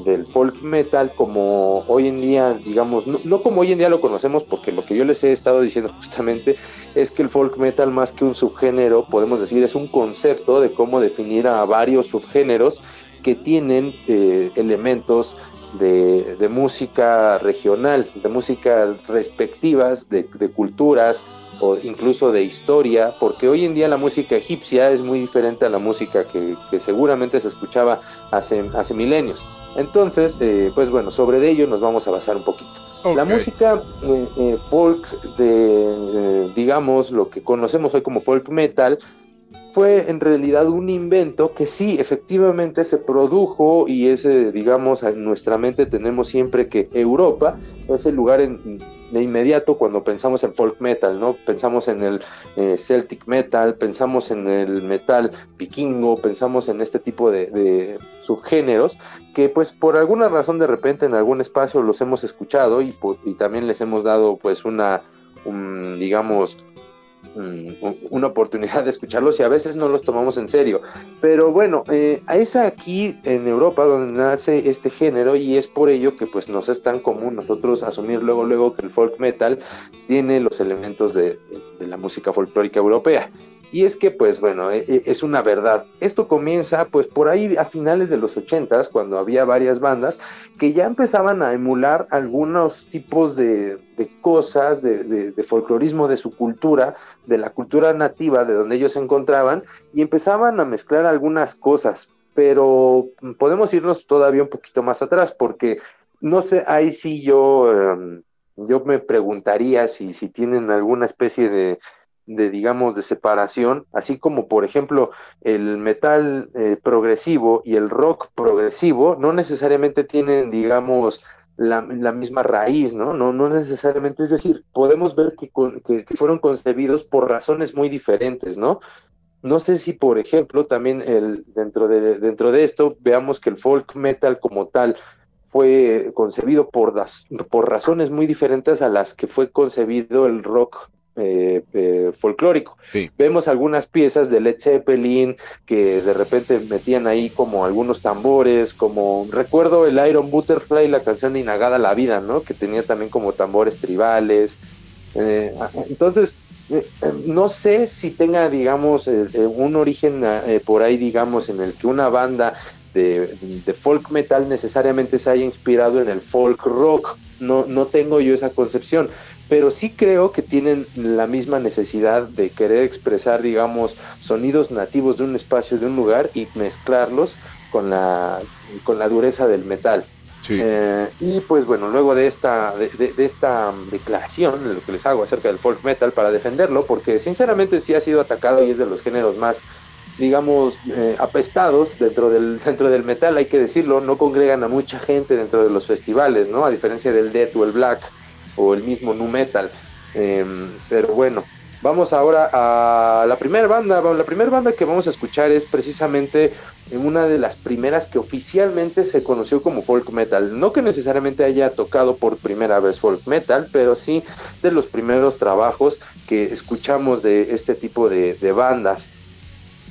del folk metal como hoy en día, digamos, no, no, como hoy en día lo conocemos, porque lo que yo les he estado diciendo justamente es que el folk metal más que un subgénero, podemos decir, es un concepto de cómo definir a varios subgéneros que tienen eh, elementos de, de, música regional, de música respectivas, de, de culturas, o incluso de historia, porque hoy en día la música egipcia es muy diferente a la música que, que seguramente se escuchaba hace, hace milenios. Entonces, eh, pues bueno, sobre ello nos vamos a basar un poquito. Okay. La música eh, eh, folk de, digamos, lo que conocemos hoy como folk metal, fue en realidad un invento que sí, efectivamente se produjo y ese, digamos, en nuestra mente tenemos siempre que Europa es el lugar en, de inmediato cuando pensamos en folk metal, ¿no? Pensamos en el eh, Celtic metal, pensamos en el metal vikingo, pensamos en este tipo de, subgéneros que pues por alguna razón de repente en algún espacio los hemos escuchado y, y también les hemos dado pues una, un, digamos, una oportunidad de escucharlos y a veces no los tomamos en serio. Pero bueno, eh, es aquí en Europa donde nace este género y es por ello que pues nos es tan común nosotros asumir luego luego que el folk metal tiene los elementos de, de la música folclórica europea. Y es que, pues bueno, es una verdad. Esto comienza, pues por ahí a finales de los ochentas, cuando había varias bandas que ya empezaban a emular algunos tipos de, de cosas, de, de, de, folclorismo de su cultura, de la cultura nativa de donde ellos se encontraban, y empezaban a mezclar algunas cosas. Pero podemos irnos todavía un poquito más atrás, porque no sé, ahí sí yo, um, yo me preguntaría si, si tienen alguna especie de de digamos de separación, así como por ejemplo el metal eh, progresivo y el rock progresivo no necesariamente tienen digamos la, misma raíz, ¿no? ¿no? No necesariamente, es decir, podemos ver que, que, que, fueron concebidos por razones muy diferentes, ¿no? No sé si, por ejemplo, también el, dentro, de, dentro de esto veamos que el folk metal como tal fue concebido por, das, por razones muy diferentes a las que fue concebido el rock eh, eh, folclórico. Sí. Vemos algunas piezas de Led Zeppelin que de repente metían ahí como algunos tambores, como recuerdo el Iron Butterfly, la canción de Inagada la Vida, ¿no? Que tenía también como tambores tribales. Eh, entonces, eh, no sé si tenga, digamos, un origen por ahí, digamos, en el que una banda de, de, folk metal necesariamente se haya inspirado en el folk rock. No, no tengo yo esa concepción pero sí creo que tienen la misma necesidad de querer expresar, digamos, sonidos nativos de un espacio, de un lugar y mezclarlos con la, con la dureza del metal. Sí. Eh, y pues bueno, luego de esta, de, de, de, esta declaración, de lo que les hago acerca del folk metal para defenderlo, porque sinceramente sí ha sido atacado y es de los géneros más, digamos, eh, apestados dentro del, dentro del metal, hay que decirlo, no congregan a mucha gente dentro de los festivales, ¿no? A diferencia del death o el black o el mismo nu metal. Eh, pero bueno, vamos ahora a la primera banda. La primera banda que vamos a escuchar es precisamente una de las primeras que oficialmente se conoció como folk metal. No que necesariamente haya tocado por primera vez folk metal, pero sí de los primeros trabajos que escuchamos de este tipo de bandas.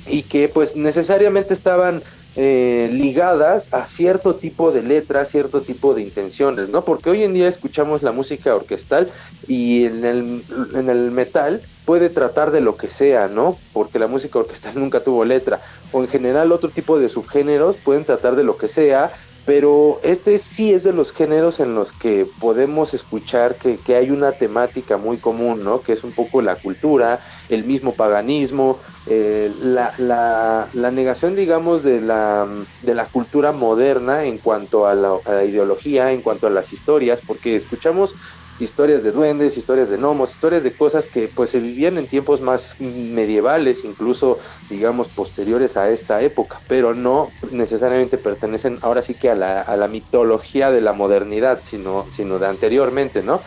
Y que pues necesariamente estaban eh, ligadas a cierto tipo de letras, cierto tipo de intenciones, ¿no? Porque hoy en día escuchamos la música orquestal y en el, en el metal puede tratar de lo que sea, ¿no? Porque la música orquestal nunca tuvo letra. O en general otro tipo de subgéneros pueden tratar de lo que sea, pero este sí es de los géneros en los que podemos escuchar que, que, hay una temática muy común, ¿no? Que es un poco la cultura, el mismo paganismo, eh, la, la, la, negación, digamos, de la, de la cultura moderna en cuanto a la, a la ideología, en cuanto a las historias, porque escuchamos historias de duendes, historias de gnomos, historias de cosas que pues se vivían en tiempos más medievales, incluso digamos posteriores a esta época, pero no necesariamente pertenecen ahora sí que a la, a la mitología de la modernidad, sino, sino de anteriormente, ¿no?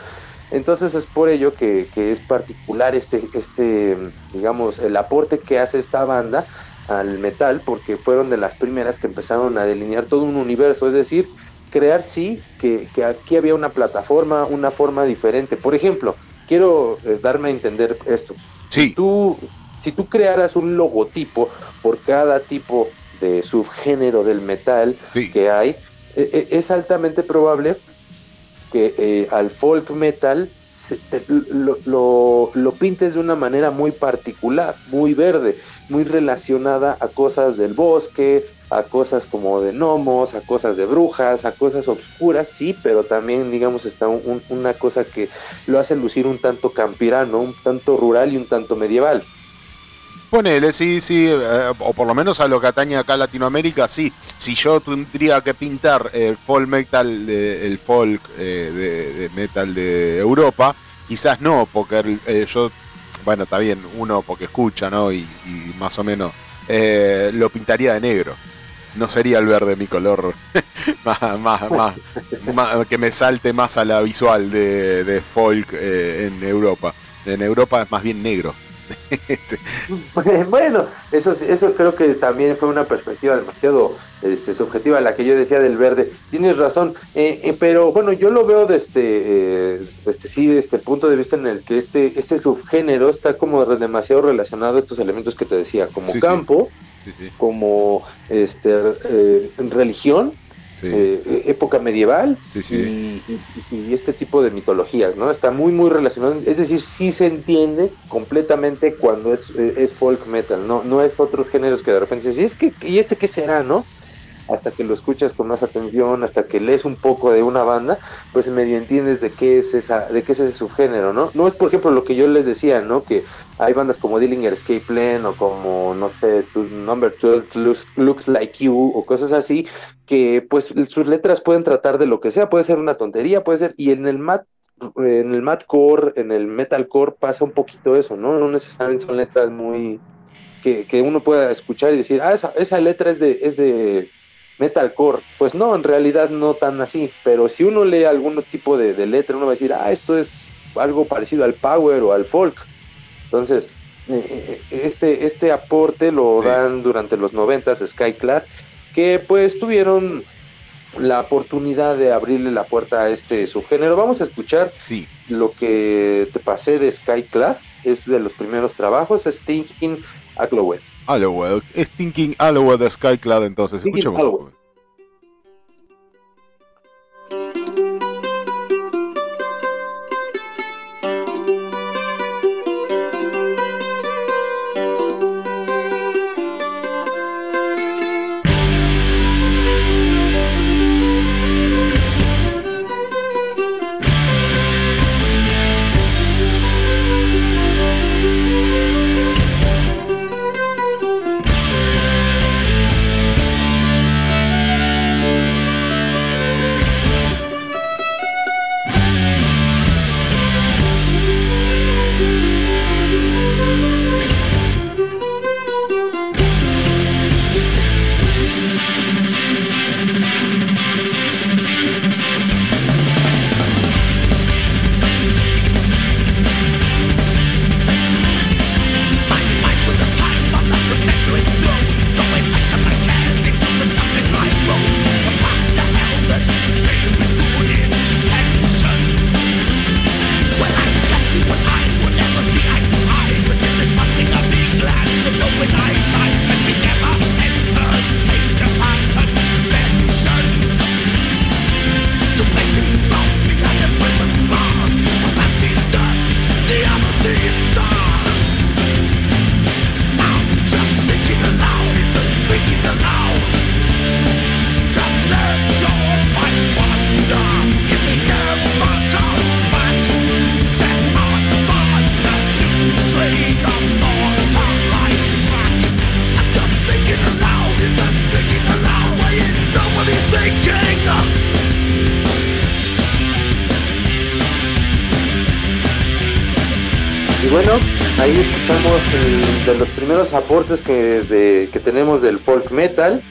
Entonces es por ello que, que es particular este, este, digamos, el aporte que hace esta banda al metal, porque fueron de las primeras que empezaron a delinear todo un universo, es decir, crear sí que, que aquí había una plataforma, una forma diferente. Por ejemplo, quiero eh, darme a entender esto. Sí. Tú, si tú crearas un logotipo por cada tipo de subgénero del metal Sí. que hay, eh, eh, es altamente probable que eh, al folk metal se- te- lo, lo- lo pintes de una manera muy particular, muy verde, muy relacionada a cosas del bosque, a cosas como de gnomos, a cosas de brujas, a cosas obscuras, sí, pero también, digamos, está un- un- una cosa que lo hace lucir un tanto campirano, un tanto rural y un tanto medieval. Ponele, sí, sí, eh, o por lo menos a lo que atañe acá a Latinoamérica, sí. Si yo tendría que pintar el folk metal, de- el folk eh, de, metal de Europa, quizás no, porque eh, yo, bueno, está bien, uno porque escucha, ¿no? Y, y más o menos eh, lo pintaría de negro. No sería el verde mi color más, más, más, más- que me salte más a la visual de, de folk eh, en Europa. En Europa es más bien negro. Este, Bueno, eso, eso creo que también fue una perspectiva demasiado este, subjetiva, la que yo decía del verde. Tienes razón, eh, eh, pero bueno, yo lo veo desde, eh, desde sí, desde el punto de vista en el que este, este subgénero está como demasiado relacionado a estos elementos que te decía, como sí. campo, sí, sí, como este, eh, religión, sí. eh, época medieval Sí, sí. Y, y- y este tipo de mitologías, ¿no? Está muy, muy relacionado. Es decir, sí se entiende completamente cuando es, eh, es folk metal, ¿no? No es otros géneros que de repente dices, "¿Y es que, ¿y este qué será, no? Hasta que lo escuchas con más atención, hasta que lees un poco de una banda, pues medio entiendes de qué es esa, de qué es ese subgénero, ¿no? No es, por ejemplo, lo que yo les decía, ¿no? Que hay bandas como Dillinger Escape Plan o como, no sé, Number 12 looks, looks Like You o cosas así, que pues sus letras pueden tratar de lo que sea, puede ser una tontería, puede ser, y en el mat, en el madcore, en el metalcore pasa un poquito eso, ¿no? No necesariamente son letras muy que, que uno pueda escuchar y decir, ah, esa, esa letra es de, es de metalcore. Pues no, en realidad no tan así, pero si uno lee algún tipo de, de letra, uno va a decir, ah, esto es algo parecido al power o al folk. Entonces, eh, eh, este, este aporte lo dan durante los noventas Skyclad, que pues tuvieron la oportunidad de abrirle la puerta a este subgénero. Vamos a escuchar Sí. lo que te pasé de Skyclad, es de los primeros trabajos, es Thinking Aglowed. Hallowed. Es Thinking Hallowed de Skyclad, entonces. Thinking Escuchemos. Aportes que, de- que tenemos del folk metal.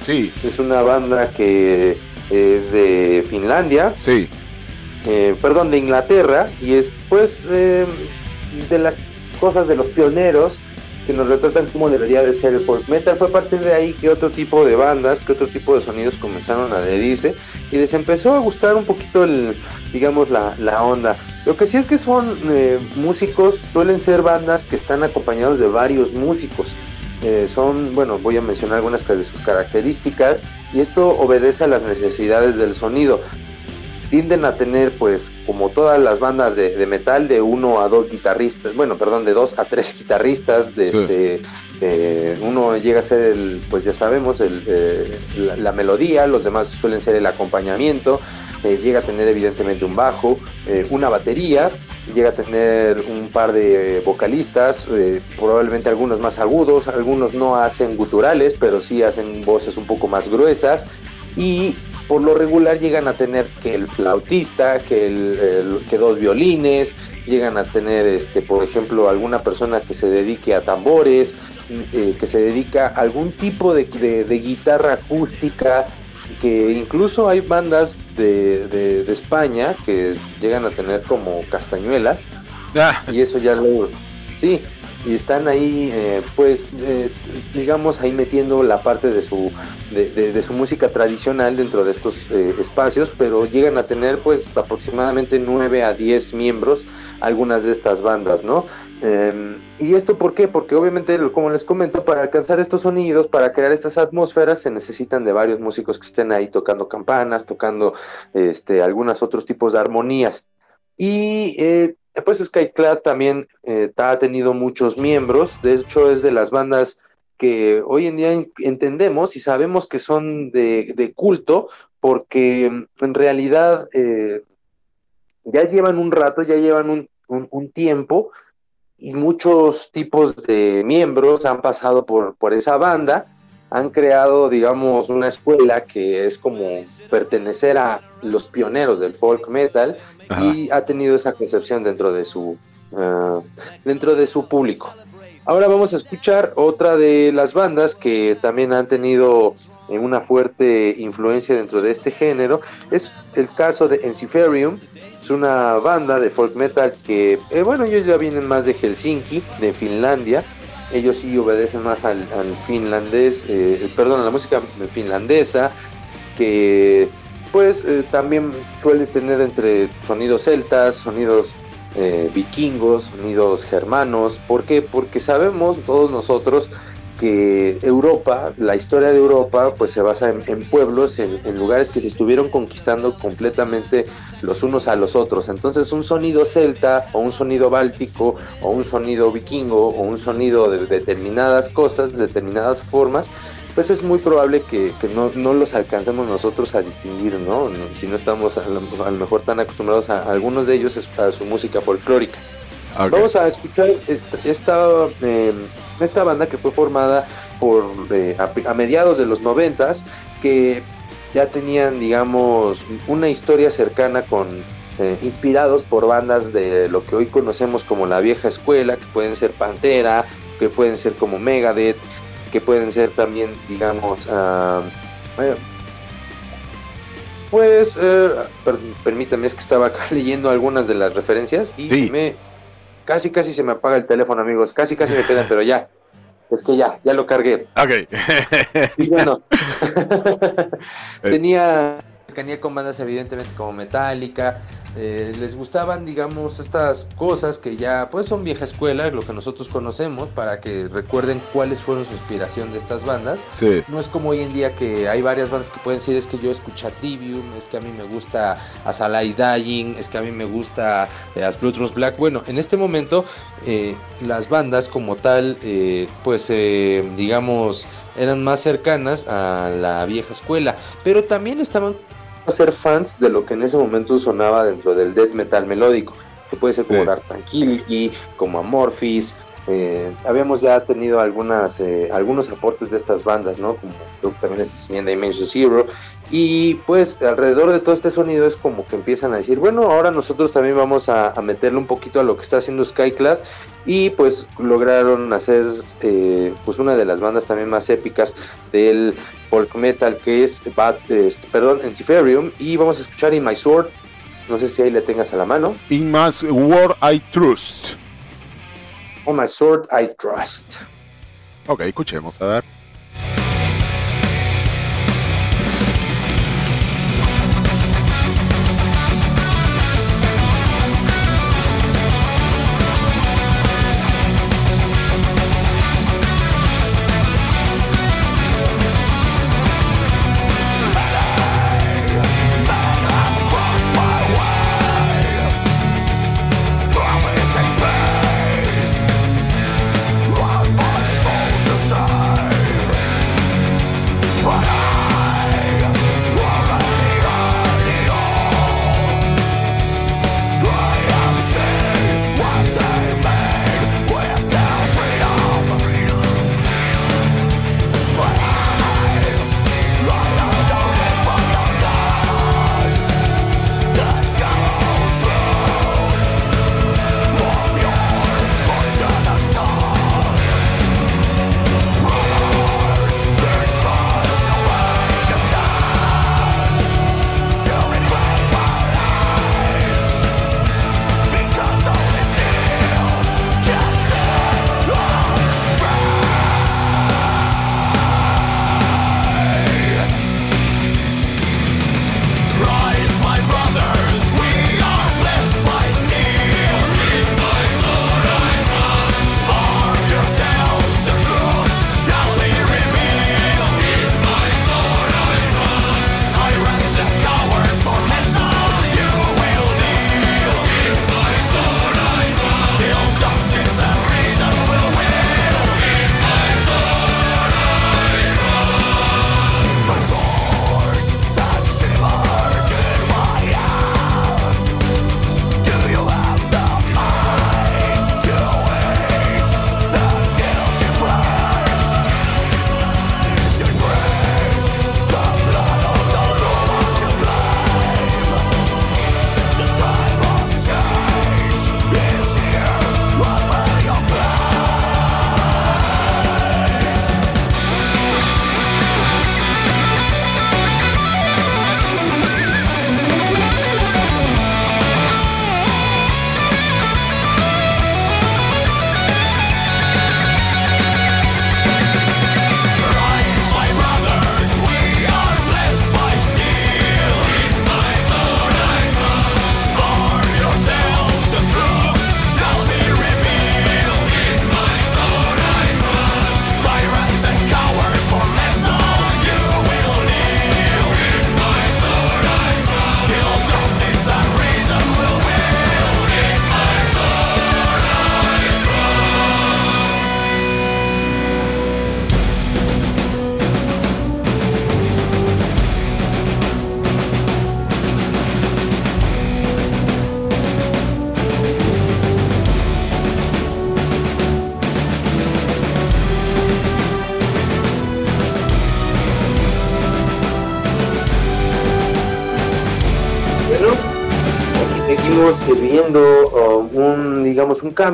Sí, Es una banda que es de Finlandia, sí. eh, perdón, de Inglaterra, y es pues eh, de las cosas de los pioneros que nos retratan cómo debería de ser el folk metal. Fue a partir de ahí que otro tipo de bandas, que otro tipo de sonidos comenzaron a adherirse y les empezó a gustar un poquito el, digamos, la, la onda. Lo que sí es que son eh, músicos, suelen ser bandas que están acompañados de varios músicos. Eh, son, bueno, voy a mencionar algunas de sus características y esto obedece a las necesidades del sonido. Tienden a tener, pues, como todas las bandas de, de metal, de uno a dos guitarristas, bueno, perdón, de dos a tres guitarristas, de Sí. este, eh, uno llega a ser el, pues ya sabemos, el, eh, la, la melodía, los demás suelen ser el acompañamiento, eh, llega a tener evidentemente un bajo, eh, una batería, llega a tener un par de vocalistas, eh, probablemente algunos más agudos, algunos no hacen guturales, pero sí hacen voces un poco más gruesas y por lo regular llegan a tener que el flautista, que, el, que dos violines, llegan a tener, este, por ejemplo, alguna persona que se dedique a tambores, eh, que se dedica a algún tipo de- de guitarra acústica, que incluso hay bandas de, de- de España que llegan a tener como castañuelas. Ah, y eso ya lo sí y están ahí eh, pues eh, digamos ahí metiendo la parte de su de, de- de su música tradicional dentro de estos eh, espacios pero llegan a tener pues aproximadamente 9 a 10 miembros algunas de estas bandas no Eh, y esto por qué porque obviamente como les comento para alcanzar estos sonidos para crear estas atmósferas se necesitan de varios músicos que estén ahí tocando campanas tocando este algunos otros tipos de armonías. Y eh, pues Skyclad también eh, ha tenido muchos miembros, de hecho es de las bandas que hoy en día en- entendemos y sabemos que son de, culto, porque en realidad eh, ya llevan un rato, ya llevan un tiempo y muchos tipos de miembros han pasado por, por esa banda, han creado, digamos, una escuela que es como pertenecer a los pioneros del folk metal Ajá. y ha tenido esa concepción dentro de su ah, dentro de su público. Ahora vamos a escuchar otra de las bandas que también han tenido eh, una fuerte influencia dentro de este género. Es el caso de Enciferium. Es una banda de folk metal que, eh, bueno, ellos ya vienen más de Helsinki, de Finlandia. Ellos sí obedecen más al, finlandés, eh, perdón, a la música finlandesa, que pues eh, también suele tener entre sonidos celtas, sonidos vikingos, sonidos germanos. ¿Por qué? Porque sabemos todos nosotros que Europa, la historia de Europa, pues se basa en, pueblos, en, lugares que se estuvieron conquistando completamente los unos a los otros. Entonces un sonido celta o un sonido báltico o un sonido vikingo o un sonido de determinadas cosas, de determinadas formas, pues es muy probable que, no, los alcancemos nosotros a distinguir, ¿no? Si no estamos a lo, a lo mejor tan acostumbrados a, algunos de ellos a su música folclórica. Ok. Vamos a escuchar esta, esta, eh, esta banda que fue formada por eh, a, a mediados de los noventas, que ya tenían, digamos, una historia cercana con eh, inspirados por bandas de lo que hoy conocemos como la vieja escuela, que pueden ser Pantera, que pueden ser como Megadeth, que pueden ser también, digamos, ah, eh, pues, eh, per- permítame, es que estaba acá leyendo algunas de las referencias y Sí. me, casi, casi se me apaga el teléfono, amigos, casi, casi me quedan, pero ya, es que ya, ya lo cargué. Ok. Y bueno, tenía cercanía con bandas evidentemente como Metallica, eh, les gustaban digamos estas cosas que ya pues son vieja escuela, lo que nosotros conocemos, para que recuerden cuáles fueron su inspiración de estas bandas. sí. No es como hoy en día que hay varias bandas que pueden decir es que yo escucho a Trivium, es que a mí me gusta Azalai Dying, es que a mí me gusta eh, As Runs Black. Bueno, en este momento eh, las bandas como tal, eh, pues digamos, eran más cercanas a la vieja escuela, pero también estaban a ser fans de lo que en ese momento sonaba dentro del death metal melódico, que puede ser como Sí. Dark Tranquility, como Amorphis, eh, habíamos ya tenido algunas eh, algunos aportes de estas bandas, ¿no? Como creo que también es en Dimension Zero. Y pues alrededor de todo este sonido es como que empiezan a decir, bueno, ahora nosotros también vamos a, a meterle un poquito a lo que está haciendo Skyclad. Y pues lograron hacer eh, pues una de las bandas también más épicas del folk metal que es Bad, este, perdón, Enciferium. Y vamos a escuchar In My Sword. No sé si ahí le tengas a la mano. In my word I trust. On My Sword I Trust. Ok, escuchemos, a ver.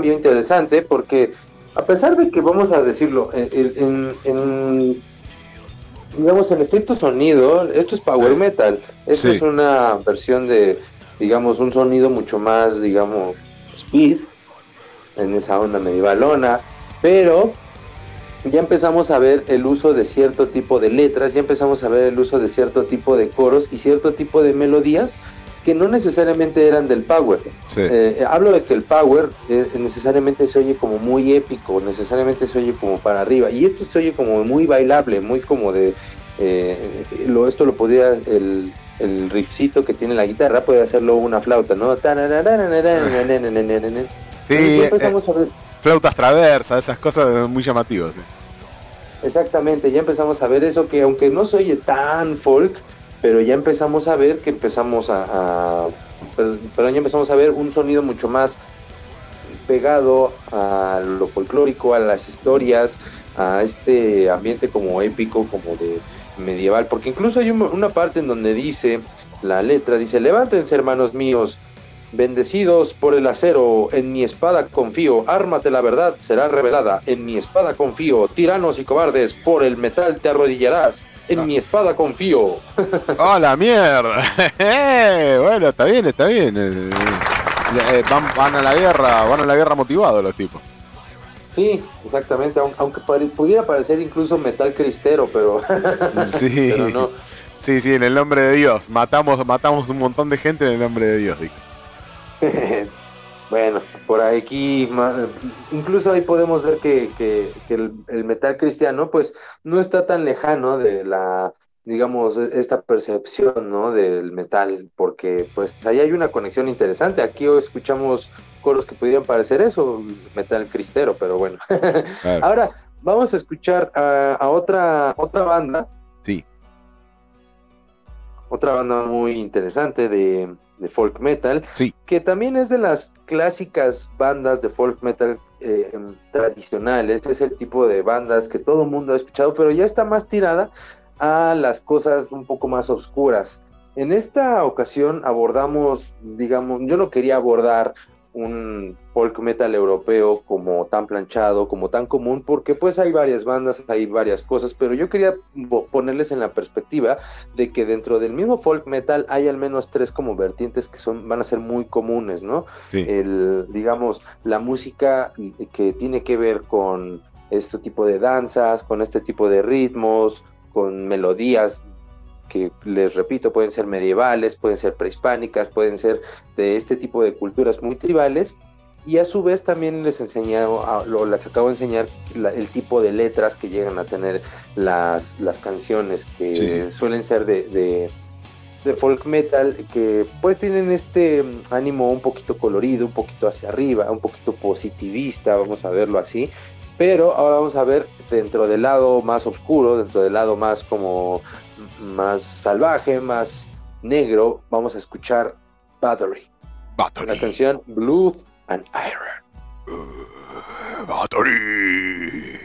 Cambio interesante porque a pesar de que vamos a decirlo, en, en- en, digamos, en estricto sonido, esto es power metal, esto Sí. es una versión de, digamos, un sonido mucho más, digamos, speed, en esa onda medievalona, pero ya empezamos a ver el uso de cierto tipo de letras, ya empezamos a ver el uso de cierto tipo de coros y cierto tipo de melodías que no necesariamente eran del power. Sí. Eh, hablo de que el power eh, necesariamente se oye como muy épico, necesariamente se oye como para arriba, y esto se oye como muy bailable, muy como de... eh, lo, esto lo podría, el, el riffcito que tiene la guitarra, puede hacerlo una flauta, ¿no? Sí, flautas traversas, esas cosas muy llamativas. Exactamente, ya empezamos a ver eso que aunque no se oye tan folk, pero ya empezamos a ver que empezamos a, pero, ya empezamos a ver un sonido mucho más pegado a lo folclórico, a las historias, a este ambiente como épico, como de medieval, porque incluso hay un- una parte en donde dice, la letra dice, levántense hermanos míos, Bendecidos por el acero, en mi espada confío, ármate la verdad será revelada, en mi espada confío, tiranos y cobardes, por el metal te arrodillarás, en Ah. mi espada confío. ¡Oh, la mierda! Eh, bueno, está bien, está bien. Eh, eh, van, van a la guerra, van a la guerra motivados los tipos. Sí, exactamente, aun- aunque pudiera parecer incluso metal cristero, pero, Sí. pero no. Sí, sí, en el nombre de Dios. Matamos, matamos un montón de gente en el nombre de Dios, dijo. Bueno, por aquí, incluso ahí podemos ver que, que- que el, el metal cristiano, pues, no está tan lejano de la, digamos, e- esta percepción, ¿no? Del metal, porque, pues, ahí hay una conexión interesante. Aquí hoy escuchamos coros que pudieran parecer eso, metal cristero, pero bueno. Claro. Ahora, vamos a escuchar a, a otra, otra banda, Sí. otra banda muy interesante de, de folk metal, Sí. que también es de las clásicas bandas de folk metal eh, tradicionales, es el tipo de bandas que todo el mundo ha escuchado, pero ya está más tirada a las cosas un poco más oscuras. En esta ocasión abordamos, digamos, yo no quería abordar un folk metal europeo como tan planchado, como tan común, porque pues hay varias bandas, hay varias cosas, pero yo quería ponerles en la perspectiva de que dentro del mismo folk metal hay al menos tres como vertientes que son van a ser muy comunes, ¿no? Sí. El digamos la música que tiene que ver con este tipo de danzas, con este tipo de ritmos, con melodías que les repito, pueden ser medievales, pueden ser prehispánicas, pueden ser de este tipo de culturas muy tribales. Y a su vez también les enseñaron, a- lo, les acabo de enseñar la- el tipo de letras que llegan a tener las, las canciones, que Sí, suelen ser de, de, de folk metal, que pues tienen este mm, ánimo un poquito colorido, un poquito hacia arriba, un poquito positivista, vamos a verlo así. Pero ahora vamos a ver dentro del lado más oscuro, dentro del lado más como más salvaje, más negro, vamos a escuchar Battery, la Battery. canción Blood and Iron. Battery,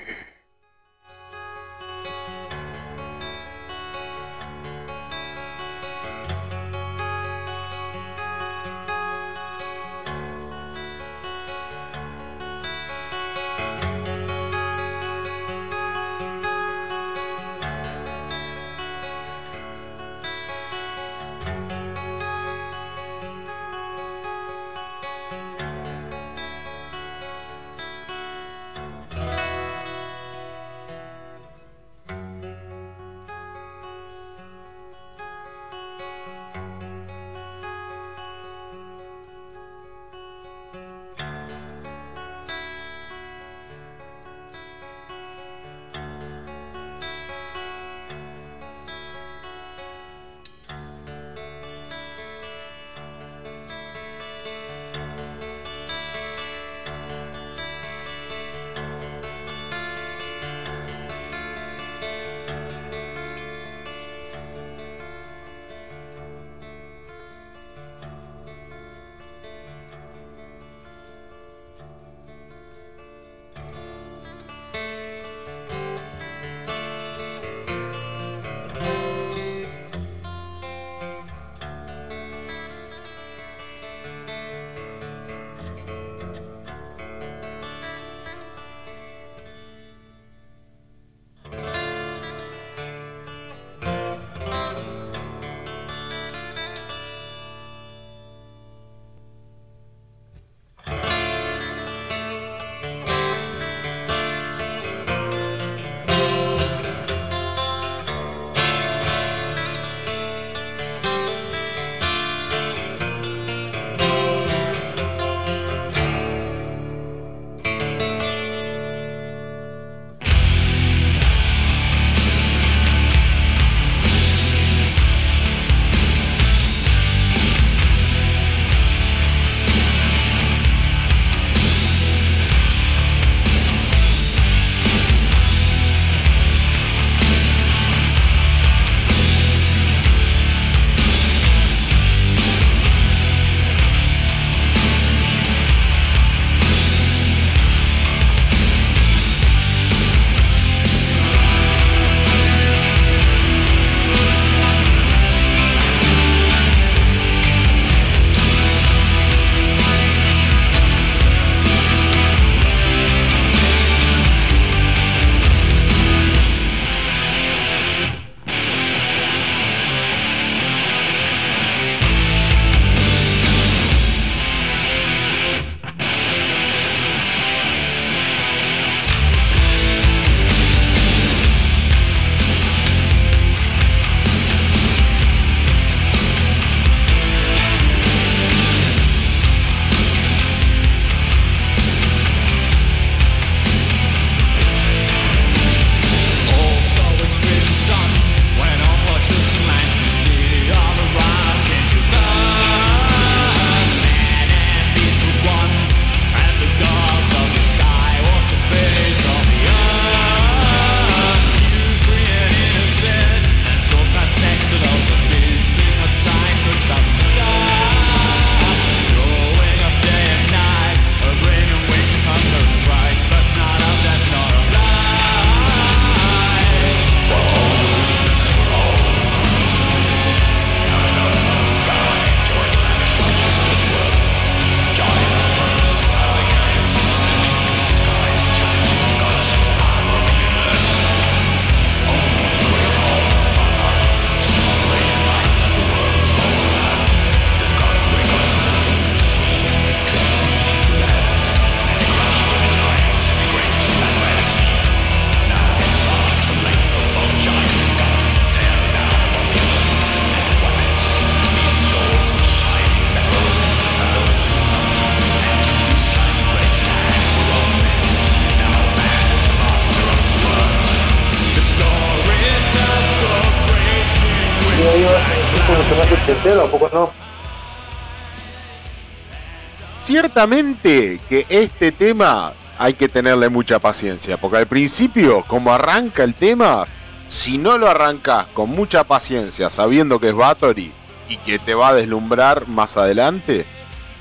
Que este tema hay que tenerle mucha paciencia, porque al principio, como arranca el tema, si no lo arrancas con mucha paciencia, sabiendo que es Bathory y que te va a deslumbrar más adelante,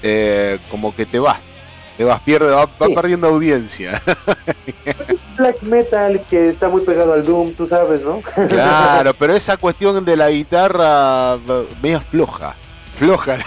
eh, como que te vas, te vas, pierde, va, va Sí. perdiendo audiencia. Black metal que está muy pegado al Doom, tú sabes, ¿no? claro, pero esa cuestión de la guitarra media floja, floja.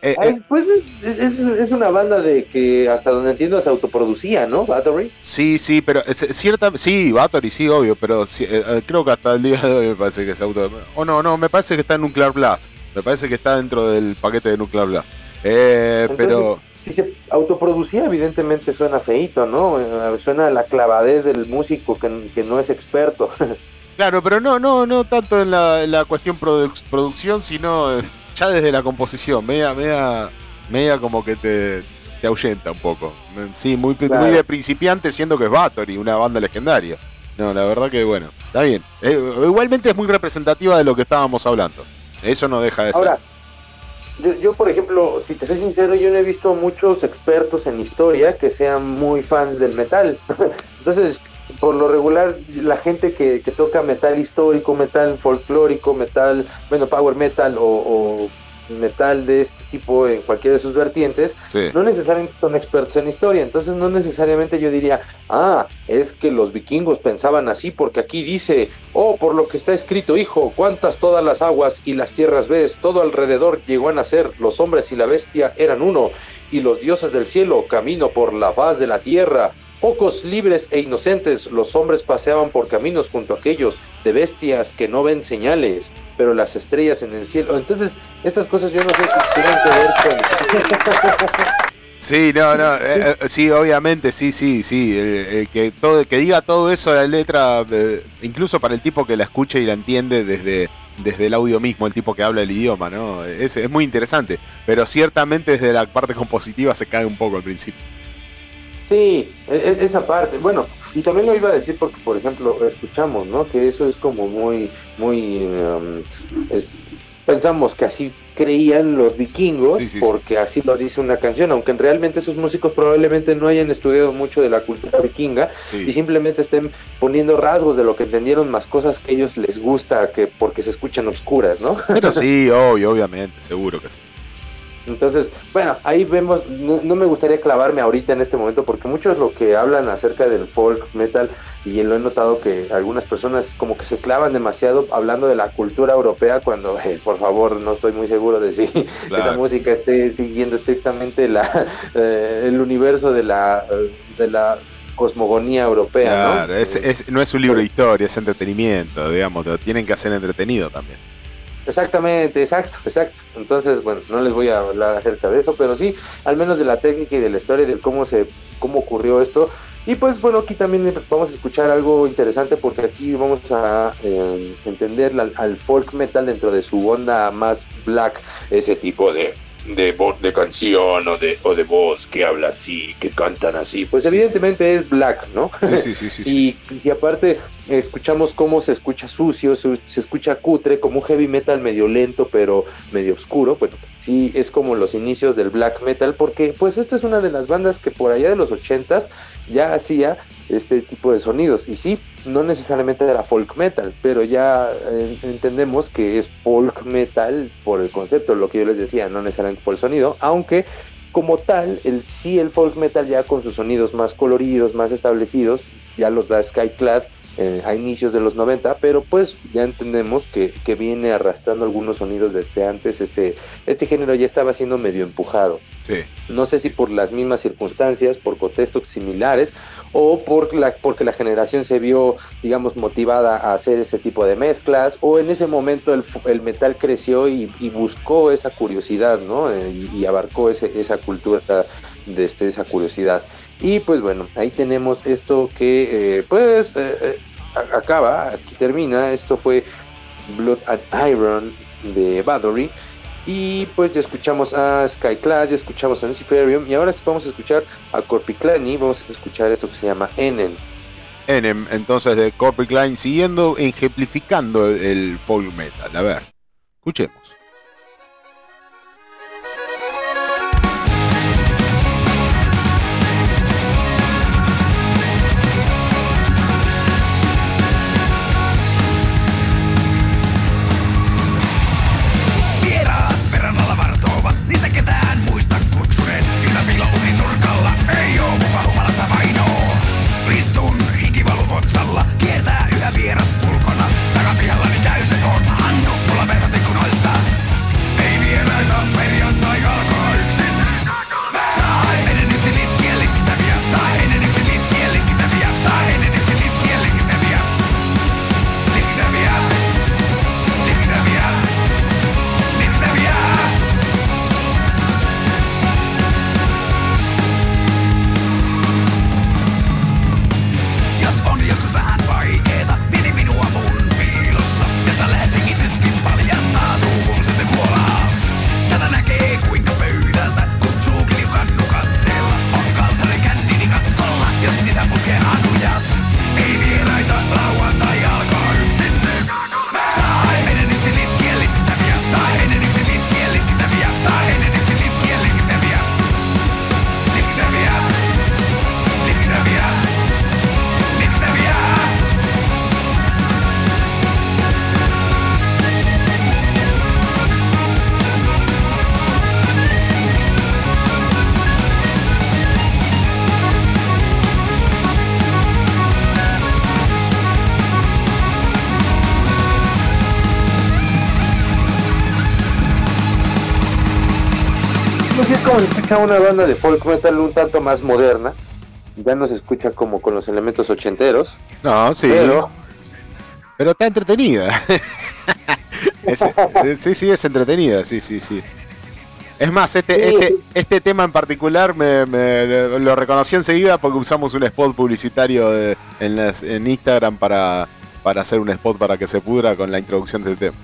Eh, eh, es- pues es, es, es- es una banda de que hasta donde entiendo se autoproducía, ¿no? Battery. Sí, sí, pero cierta, sí, Bathory, sí, obvio, pero sí, eh, creo que hasta el día de hoy me parece que es auto. O no, no, me parece que está en Nuclear Blast. Me parece que está dentro del paquete de Nuclear Blast. Eh, Entonces, pero Si se autoproducía, evidentemente suena feíto, ¿no? Suena a la clavadez del músico que, que no es experto. claro, pero no, no, no tanto en la, en la cuestión produ- producción, sino ya desde la composición, media, media, media como que te, te ahuyenta un poco. Sí, muy, Claro. muy de principiante, siendo que es Bathory, una banda legendaria. No, la verdad que bueno, está bien. Eh, igualmente es muy representativa de lo que estábamos hablando. Eso no deja de ser. Ahora, yo, yo, por ejemplo, si te soy sincero, yo no he visto muchos expertos en historia que sean muy fans del metal. Entonces, por lo regular, la gente que, que toca metal histórico, metal folclórico, metal, bueno, power metal o, o metal de este tipo en cualquiera de sus vertientes, Sí. no necesariamente son expertos en historia, entonces no necesariamente yo diría, ah, es que los vikingos pensaban así porque aquí dice, oh, por lo que está escrito, hijo, cuántas todas las aguas y las tierras ves, todo alrededor llegó a nacer, los hombres y la bestia eran uno, y los dioses del cielo camino por la faz de la tierra. Pocos libres e inocentes, los hombres paseaban por caminos junto a aquellos de bestias que no ven señales, pero las estrellas en el cielo. Entonces, estas cosas yo no sé si tienen que ver con... Sí, no, no, eh, eh, sí, obviamente, sí, sí, sí, eh, eh, que todo, que diga todo eso la letra, eh, incluso para el tipo que la escucha y la entiende desde, desde el audio mismo, el tipo que habla el idioma, ¿no? Es, es muy interesante, pero ciertamente desde la parte compositiva se cae un poco al principio. Sí, e- e- esa parte. Bueno, y también lo iba a decir porque, por ejemplo, escuchamos, ¿no? Que eso es como muy, muy... um, es- pensamos que así creían los vikingos Sí, sí, sí. porque así lo dice una canción, aunque realmente esos músicos probablemente no hayan estudiado mucho de la cultura vikinga y simplemente estén poniendo rasgos de lo que entendieron más cosas que ellos les gusta que porque se escuchan oscuras, ¿no? pero sí, obvio, obviamente, seguro que sí. Entonces, bueno, ahí vemos, no, no me gustaría clavarme ahorita en este momento porque mucho es lo que hablan acerca del folk metal y lo he notado que algunas personas como que se clavan demasiado hablando de la cultura europea cuando, eh, por favor, no estoy muy seguro de si Claro. esa música esté siguiendo estrictamente la, eh, el universo de la, de la cosmogonía europea, Claro, ¿no? es, es- no es un libro de historia, es entretenimiento, digamos, lo tienen que hacer entretenido también. Exactamente, exacto, exacto. Entonces, bueno, no les voy a hablar acerca de eso, pero sí, al menos de la técnica y de la historia y de cómo se, cómo ocurrió esto. Y pues bueno, aquí también vamos a escuchar algo interesante porque aquí vamos a eh, entender la- al folk metal dentro de su onda más black, ese tipo de de de canción o de, o de voz que habla así, que cantan así. Pues evidentemente es black, ¿no? Sí, sí, sí, sí. Y, y aparte escuchamos cómo se escucha sucio, se, escucha cutre, como un heavy metal medio lento pero medio oscuro. Bueno, sí es como los inicios del black metal porque pues esta es una de las bandas que por allá de los ochentas ya hacía este tipo de sonidos. Y sí, no necesariamente era folk metal, pero ya entendemos que es folk metal por el concepto, lo que yo les decía, no necesariamente por el sonido, aunque como tal, el, sí el folk metal ya con sus sonidos más coloridos, más establecidos, ya los da Skyclad eh, a inicios de los 90, pero pues ya entendemos que, que viene arrastrando algunos sonidos desde antes, este, este género ya estaba siendo medio empujado. Sí. No sé si por las mismas circunstancias, por contextos similares, o por la, porque la generación se vio, digamos, motivada a hacer ese tipo de mezclas, o en ese momento el, metal creció y, y buscó esa curiosidad, ¿no? Eh, y, y abarcó ese, esa cultura de este, esa curiosidad. Y pues bueno, ahí tenemos esto que, eh, pues, eh, acaba, aquí termina. Esto fue Blood and Iron de Bathory. Y pues ya escuchamos a Skyclad, ya escuchamos a Luciferium y ahora vamos a escuchar a Corpiclani, vamos a escuchar esto que se llama Enen. Enem, entonces de Line, siguiendo, ejemplificando el, el metal. A ver, escuchemos. Escucha una banda de folk metal un tanto más moderna. Ya no se escucha como con los elementos ochenteros. No, sí. Pero Pero está entretenida. Es- sí, sí, es entretenida, sí, sí, sí. Es más, este, Sí. este, este tema en particular me, me- lo reconocí enseguida porque usamos un spot publicitario de- en, las- en Instagram para, para hacer un spot para que se pudra con la introducción del tema.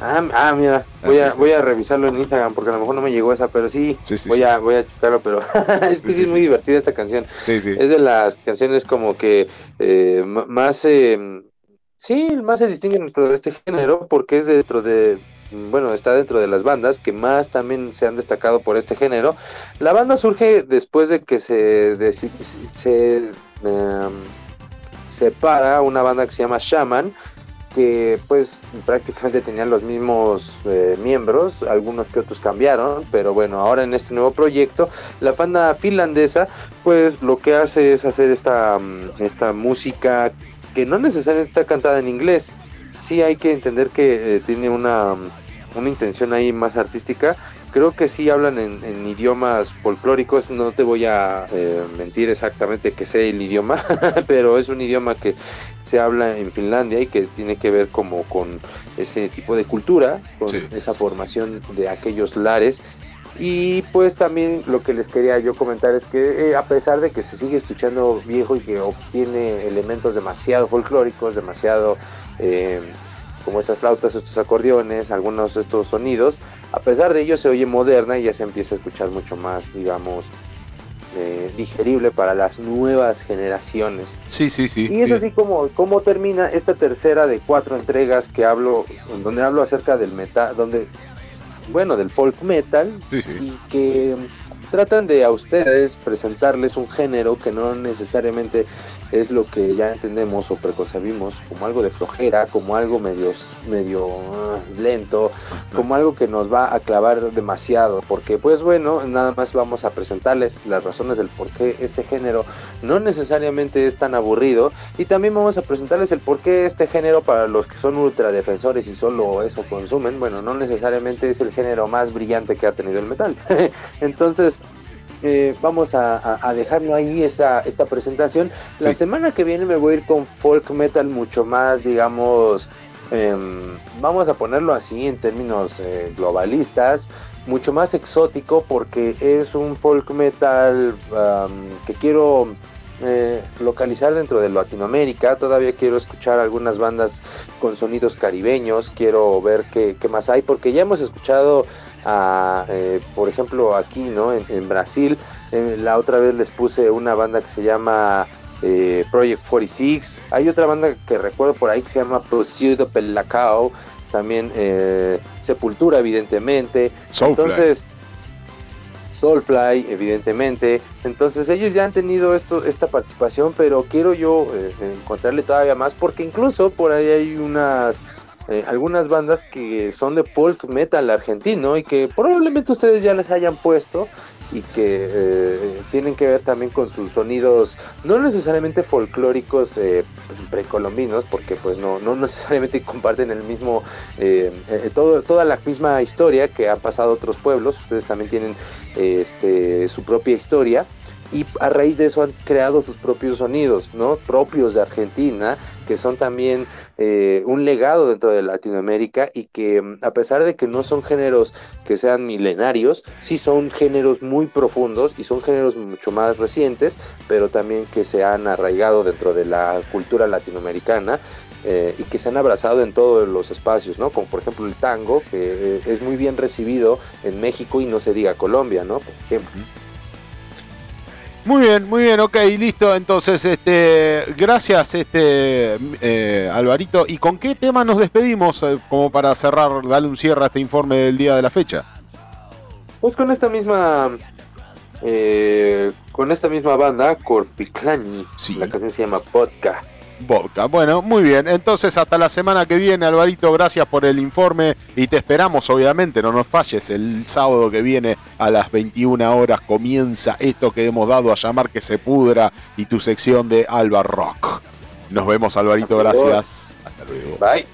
Ah, ah, mira, voy, Ah, a, sí, sí. voy a revisarlo en Instagram porque a lo mejor no me llegó esa, pero sí, Sí, sí, voy. A, voy a checarlo, pero es que Sí, es muy divertida esta canción. Sí, sí. Es de las canciones como que eh, más, eh, sí, más se distingue dentro de este género porque es dentro de, bueno, está dentro de las bandas que más también se han destacado por este género. La banda surge después de que se, desi- se em, separa una banda que se llama Shaman, que pues prácticamente tenían los mismos eh, miembros, algunos que otros cambiaron, pero bueno, ahora en este nuevo proyecto, la banda finlandesa pues lo que hace es hacer esta, mm, esta música que no necesariamente está cantada en inglés, sí hay que entender que eh, tiene una, mm, una intención ahí más artística, creo que sí hablan en, en idiomas folclóricos, no te voy a eh, mentir exactamente que sé el idioma, pero es un idioma que se habla en Finlandia y que tiene que ver como con ese tipo de cultura, con Sí. esa formación de aquellos lares. Y pues también lo que les quería yo comentar es que eh, a pesar de que se sigue escuchando viejo y que obtiene elementos demasiado folclóricos, demasiado eh, como estas flautas, estos acordeones, algunos de estos sonidos, a pesar de ello se oye moderna y ya se empieza a escuchar mucho más, digamos, eh, digerible para las nuevas generaciones. Sí, sí, sí. Y es sí. así como, como termina esta tercera de cuatro entregas que hablo, donde hablo acerca del metal, donde, bueno, del folk metal, Sí, sí. y que tratan de a ustedes presentarles un género que no necesariamente es lo que ya entendemos o preconcebimos como algo de flojera, como algo medio, medio ah, lento, como algo que nos va a clavar demasiado, porque pues bueno, nada más vamos a presentarles las razones del por qué este género no necesariamente es tan aburrido y también vamos a presentarles el por qué este género para los que son ultra defensores y solo eso consumen, bueno, no necesariamente es el género más brillante que ha tenido el metal. Entonces, eh, vamos a, a- a dejarlo ahí esta, esta presentación. La Sí. semana que viene me voy a ir con folk metal mucho más, digamos, em, vamos a ponerlo así en términos eh, globalistas, mucho más exótico porque es un folk metal que quiero eh, localizar dentro de Latinoamérica. Todavía quiero escuchar algunas bandas con sonidos caribeños, quiero ver qué, qué más hay porque ya hemos escuchado a, eh, por ejemplo, aquí, ¿no? En, en Brasil, la otra vez les puse una banda que se llama eh, Project 46. Hay otra banda que recuerdo por ahí que se llama of Pelacao, también eh, Sepultura, evidentemente. Soulfly. Entonces, Soulfly, evidentemente. Entonces ellos ya han tenido esto, esta participación, pero quiero yo eh, encontrarle todavía más, porque incluso por ahí hay unas eh, algunas bandas que son de folk metal argentino y que probablemente ustedes ya les hayan puesto y que eh, tienen que ver también con sus sonidos no necesariamente folclóricos eh, precolombinos porque pues no, no necesariamente comparten el mismo eh, eh, toda la misma historia que han pasado otros pueblos ustedes también tienen este, su propia historia y a raíz de eso han creado sus propios sonidos, ¿no? Propios de Argentina, que son también eh, un legado dentro de Latinoamérica y que a pesar de que no son géneros que sean milenarios, sí son géneros muy profundos y son géneros mucho más recientes, pero también que se han arraigado dentro de la cultura latinoamericana. eh, y que se han abrazado en todos los espacios, ¿no? Como por ejemplo el tango, que eh, es muy bien recibido en México y no se diga Colombia, ¿no? Por ejemplo. Muy bien, muy bien, ok, listo. Entonces, este, gracias, este, eh, Alvarito. ¿Y con qué tema nos despedimos eh, como para cerrar, darle un cierre a este informe del día de la fecha? Pues con esta misma. eh, con esta misma banda, Corpiclani. Sí. La canción se llama Vodka. Vodka. Bueno, muy bien. Entonces, hasta la semana que viene, Alvarito, gracias por el informe y te esperamos, obviamente, no nos falles. El sábado que viene a las 21 horas comienza esto que hemos dado a llamar que se pudra y tu sección de Alba Rock. Nos vemos, Alvarito, gracias. Hasta luego. Bye.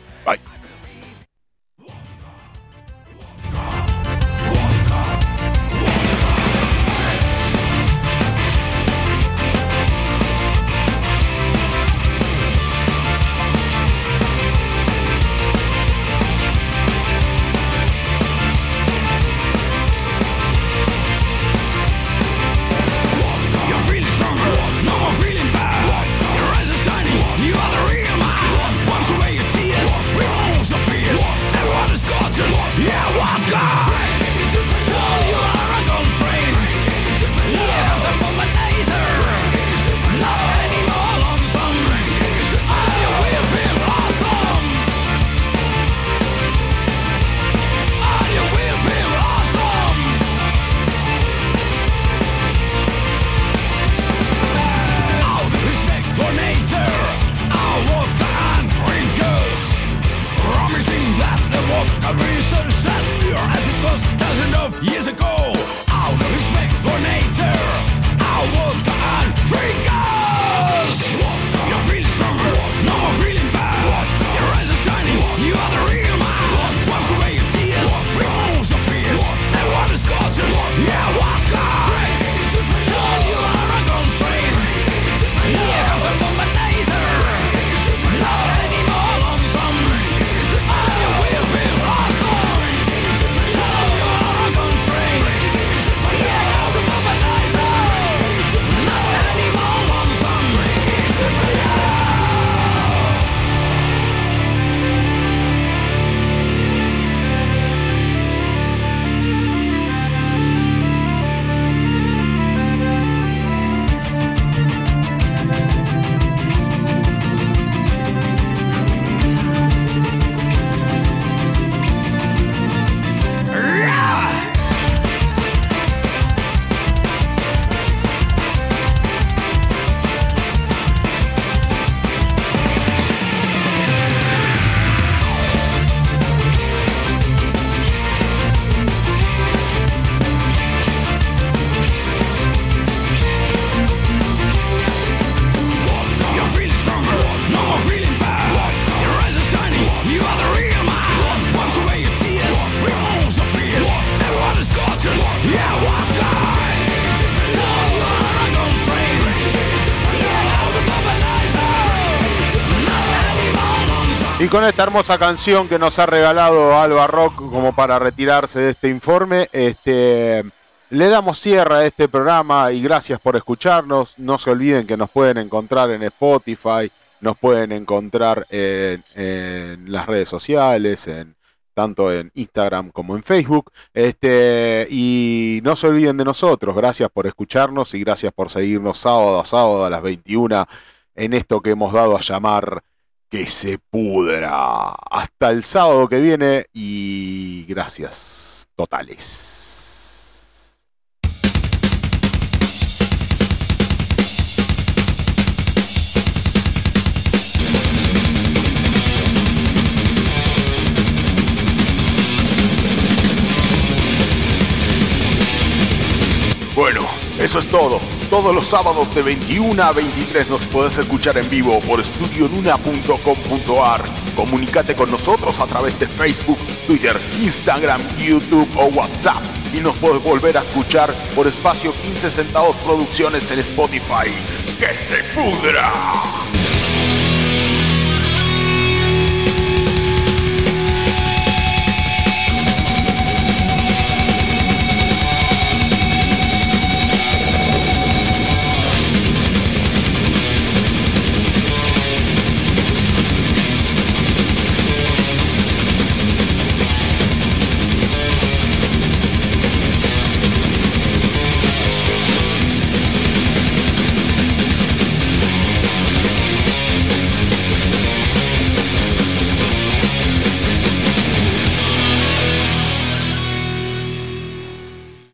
Con esta hermosa canción que nos ha regalado Alba Rock como para retirarse de este informe, este, le damos cierre a este programa y gracias por escucharnos. No se olviden que nos pueden encontrar en Spotify, nos pueden encontrar en, las redes sociales, en, tanto en Instagram como en Facebook. Este, y no se olviden de nosotros. Gracias por escucharnos y gracias por seguirnos sábado a sábado a las 21 en esto que hemos dado a llamar que se pudra. Hasta el sábado que viene y gracias totales. Bueno, eso es todo. Todos los sábados de 21 a 23 nos puedes escuchar en vivo por estudionuna.com.ar. Comunícate con nosotros a través de Facebook, Twitter, Instagram, YouTube o WhatsApp. Y nos puedes volver a escuchar por espacio 15 centavos producciones en Spotify. ¡Que se pudra!